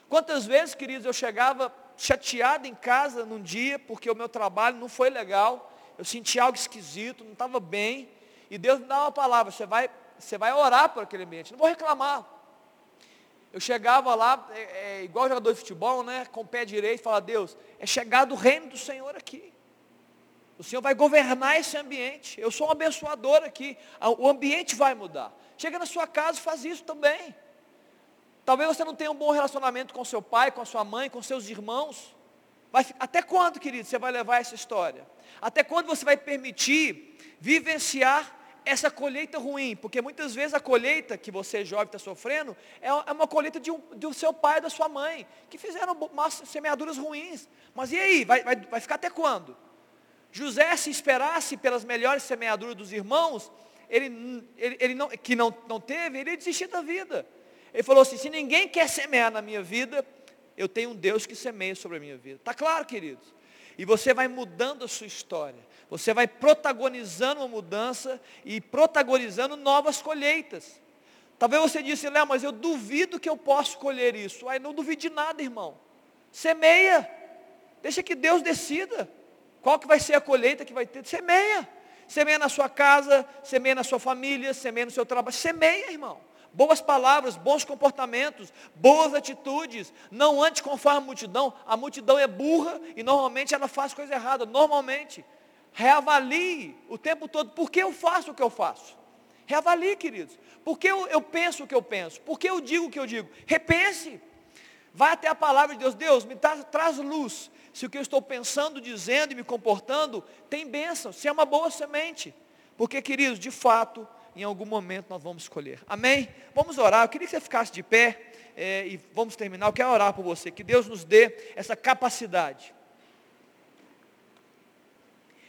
Quantas vezes, queridos, eu chegava chateado em casa num dia, porque o meu trabalho não foi legal, eu senti algo esquisito, não estava bem, e Deus me dá uma palavra, você vai, você vai orar por aquele ambiente, não vou reclamar. Eu chegava lá, é, é, igual jogador de futebol, né, com o pé direito, fala, Deus, é chegado o reino do Senhor aqui. O Senhor vai governar esse ambiente. Eu sou um abençoador aqui. O ambiente vai mudar. Chega na sua casa e faz isso também. Talvez você não tenha um bom relacionamento com seu pai, com a sua mãe, com seus irmãos. Vai, até quando, querido, você vai levar essa história? Até quando você vai permitir vivenciar essa colheita ruim? Porque muitas vezes a colheita que você jovem está sofrendo é, é uma colheita de um, do seu pai e da sua mãe, que fizeram semeaduras ruins. Mas e aí? Vai, vai, vai ficar até quando? José, se esperasse pelas melhores semeaduras dos irmãos, ele, ele, ele não, que não, não teve, ele ia desistir da vida. Ele falou assim: se ninguém quer semear na minha vida, eu tenho um Deus que semeia sobre a minha vida. Está claro, queridos? E você vai mudando a sua história. Você vai protagonizando uma mudança e protagonizando novas colheitas. Talvez você disse, Léo, mas eu duvido que eu possa colher isso. Aí não duvide de nada, irmão. Semeia. Deixa que Deus decida. Qual que vai ser a colheita que vai ter? Semeia. Semeia na sua casa, semeia na sua família, semeia no seu trabalho. Semeia, irmão boas palavras, bons comportamentos, boas atitudes, não ande conforme a multidão. A multidão é burra e normalmente ela faz coisa errada. Normalmente. Reavalie o tempo todo. Por que eu faço o que eu faço? Reavalie, queridos. Por que eu, eu penso o que eu penso? Por que eu digo o que eu digo? Repense. Vai até a palavra de Deus. Deus, me traz, traz luz. Se o que eu estou pensando, dizendo e me comportando tem bênção, se é uma boa semente. Porque, queridos, de fato, em algum momento nós vamos escolher. Amém? Vamos orar. Eu queria que você ficasse de pé é, e vamos terminar. Eu quero orar por você. Que Deus nos dê essa capacidade,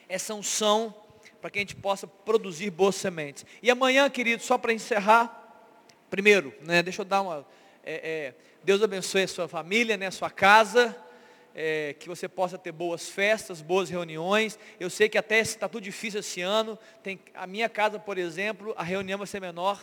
essa unção, para que a gente possa produzir boas sementes. E amanhã, querido, só para encerrar, primeiro, né, deixa eu dar uma. É, é, Deus abençoe a sua família, né, a sua casa é, que você possa ter boas festas, boas reuniões. Eu sei que até está tudo difícil esse ano. Tem, a minha casa, por exemplo, a reunião vai ser menor,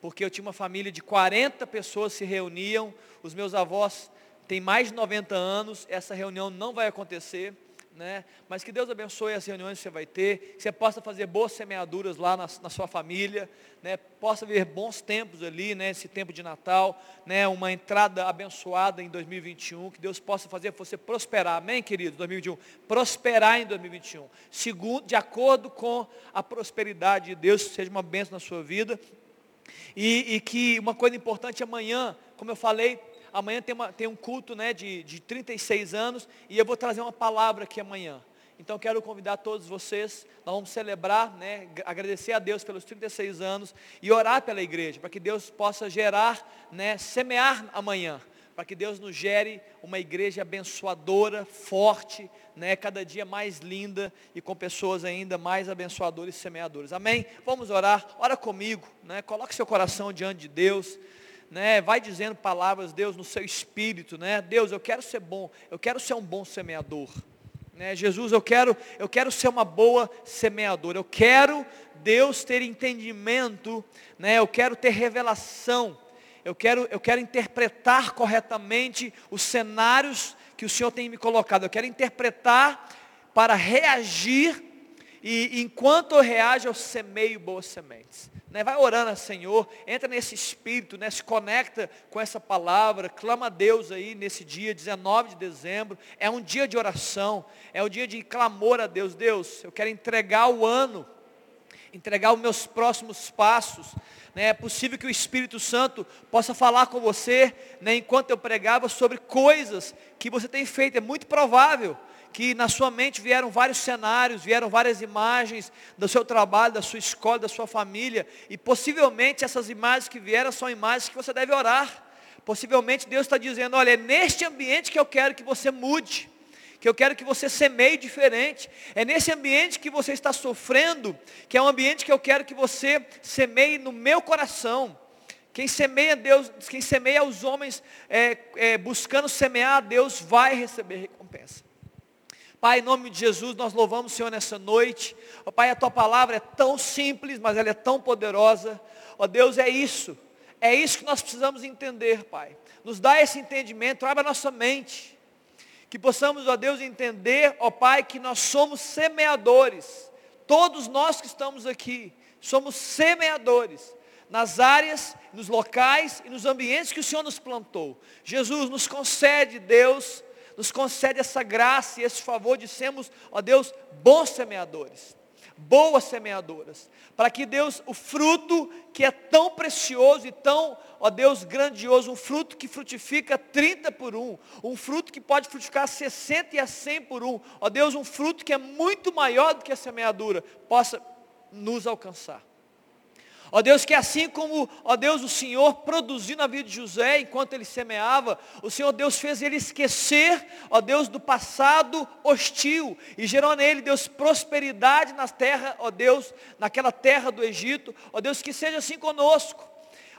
porque eu tinha uma família de 40 pessoas se reuniam, os meus avós têm mais de 90 anos, essa reunião não vai acontecer né? Mas que Deus abençoe as reuniões que você vai ter, que você possa fazer boas semeaduras lá na, na sua família, né? Possa ver bons tempos ali, né? Esse tempo de Natal, né? Uma entrada abençoada em 2021, que Deus possa fazer você prosperar, amém, querido? 2021, prosperar em 2021, segundo, de acordo com a prosperidade de Deus, seja uma bênção na sua vida. E, e que uma coisa importante amanhã, como eu falei, amanhã tem, uma, tem um culto né, de, de 36 anos e eu vou trazer uma palavra aqui amanhã. Então quero convidar todos vocês, nós vamos celebrar, né, agradecer a Deus pelos 36 anos e orar pela igreja, para que Deus possa gerar, né, semear amanhã, para que Deus nos gere uma igreja abençoadora, forte, né, cada dia mais linda e com pessoas ainda mais abençoadoras e semeadoras. Amém? Vamos orar, ora comigo, né, coloque seu coração diante de Deus né? Vai dizendo palavras, Deus, no seu espírito, né? Deus, eu quero ser bom, eu quero ser um bom semeador. Né? Jesus, eu quero, eu quero ser uma boa semeadora. Eu quero, Deus, ter entendimento, né? Eu quero ter revelação. Eu quero, eu quero interpretar corretamente os cenários que o Senhor tem me colocado. Eu quero interpretar para reagir e enquanto eu reajo, eu semeio boas sementes. Né? Vai orando, Senhor, entra nesse espírito, né? se conecta com essa palavra, clama a Deus aí nesse dia, 19 de dezembro. É um dia de oração, é um dia de clamor a Deus. Deus, eu quero entregar o ano, entregar os meus próximos passos. Né? É possível que o Espírito Santo possa falar com você, né? enquanto eu pregava, sobre coisas que você tem feito. É muito provável que na sua mente vieram vários cenários, vieram várias imagens do seu trabalho, da sua escola, da sua família, e possivelmente essas imagens que vieram são imagens que você deve orar. Possivelmente Deus está dizendo, olha, é neste ambiente que eu quero que você mude, que eu quero que você semeie diferente. É nesse ambiente que você está sofrendo, que é um ambiente que eu quero que você semeie no meu coração. Quem semeia Deus, quem semeia os homens é, é, buscando semear a Deus, vai receber recompensa. Pai, em nome de Jesus, nós louvamos o Senhor nessa noite. Ó Pai, a tua palavra é tão simples, mas ela é tão poderosa. Ó Deus, é isso. É isso que nós precisamos entender, Pai. Nos dá esse entendimento, abra nossa mente. Que possamos, ó Deus, entender, ó Pai, que nós somos semeadores. Todos nós que estamos aqui, somos semeadores. Nas áreas, nos locais e nos ambientes que o Senhor nos plantou. Jesus nos concede, Deus, nos concede essa graça e esse favor de sermos, ó Deus, bons semeadores boas semeadoras, para que Deus, o fruto que é tão precioso e tão, ó Deus, grandioso, um fruto que frutifica 30 por um, um fruto que pode frutificar 60 e a 100 por um, ó Deus, um fruto que é muito maior do que a semeadura, possa nos alcançar. Ó Deus, que assim como, ó Deus, o Senhor produziu na vida de José enquanto ele semeava, o Senhor Deus fez ele esquecer, ó Deus, do passado hostil e gerou nele, Deus, prosperidade na terra, ó Deus, naquela terra do Egito. Ó Deus, que seja assim conosco.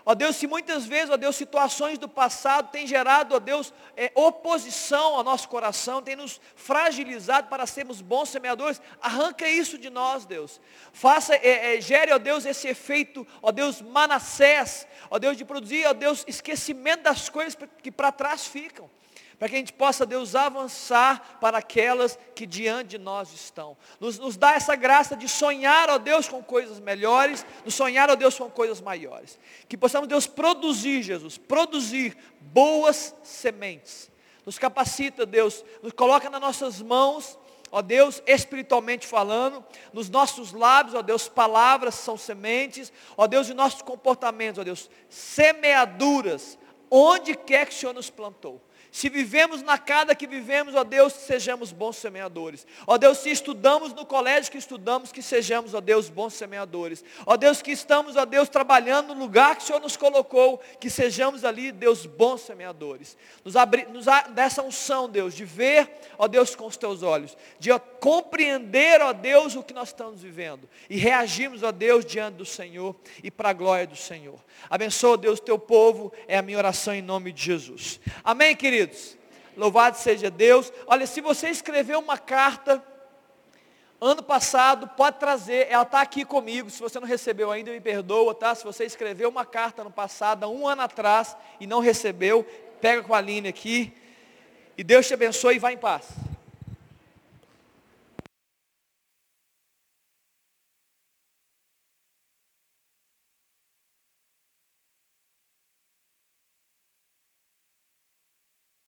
Ó Deus, se muitas vezes, ó Deus, situações do passado têm gerado, ó Deus, é, oposição ao nosso coração, tem nos fragilizado para sermos bons semeadores, arranca isso de nós, Deus. Faça, é, é, gere, ó Deus, esse efeito, ó Deus, Manassés, ó Deus, de produzir, ó Deus, esquecimento das coisas que para trás ficam para que a gente possa, Deus, avançar para aquelas que diante de nós estão. Nos, nos dá essa graça de sonhar, ó Deus, com coisas melhores, nos sonhar, ó Deus, com coisas maiores. Que possamos, Deus, produzir, Jesus, produzir boas sementes. Nos capacita, Deus, nos coloca nas nossas mãos, ó Deus, espiritualmente falando, nos nossos lábios, ó Deus, palavras são sementes, ó Deus, e nossos comportamentos, ó Deus, semeaduras, onde quer que o Senhor nos plantou. Se vivemos na casa que vivemos, ó Deus, que sejamos bons semeadores. Ó Deus, se estudamos no colégio que estudamos, que sejamos, ó Deus, bons semeadores. Ó Deus, que estamos, ó Deus, trabalhando no lugar que o Senhor nos colocou, que sejamos ali, Deus, bons semeadores. Nos, abri, nos dessa unção, Deus, de ver, ó Deus, com os teus olhos, de ó, compreender, ó Deus, o que nós estamos vivendo e reagirmos, ó Deus, diante do Senhor e para a glória do Senhor. Abençoa, Deus, teu povo, é a minha oração em nome de Jesus. Amém, querido? Queridos? Louvado seja Deus. Olha, se você escreveu uma carta ano passado, pode trazer, ela está aqui comigo. Se você não recebeu ainda, me perdoa, tá? Se você escreveu uma carta ano passado, um ano atrás, e não recebeu, pega com a linha aqui. E Deus te abençoe e vá em paz.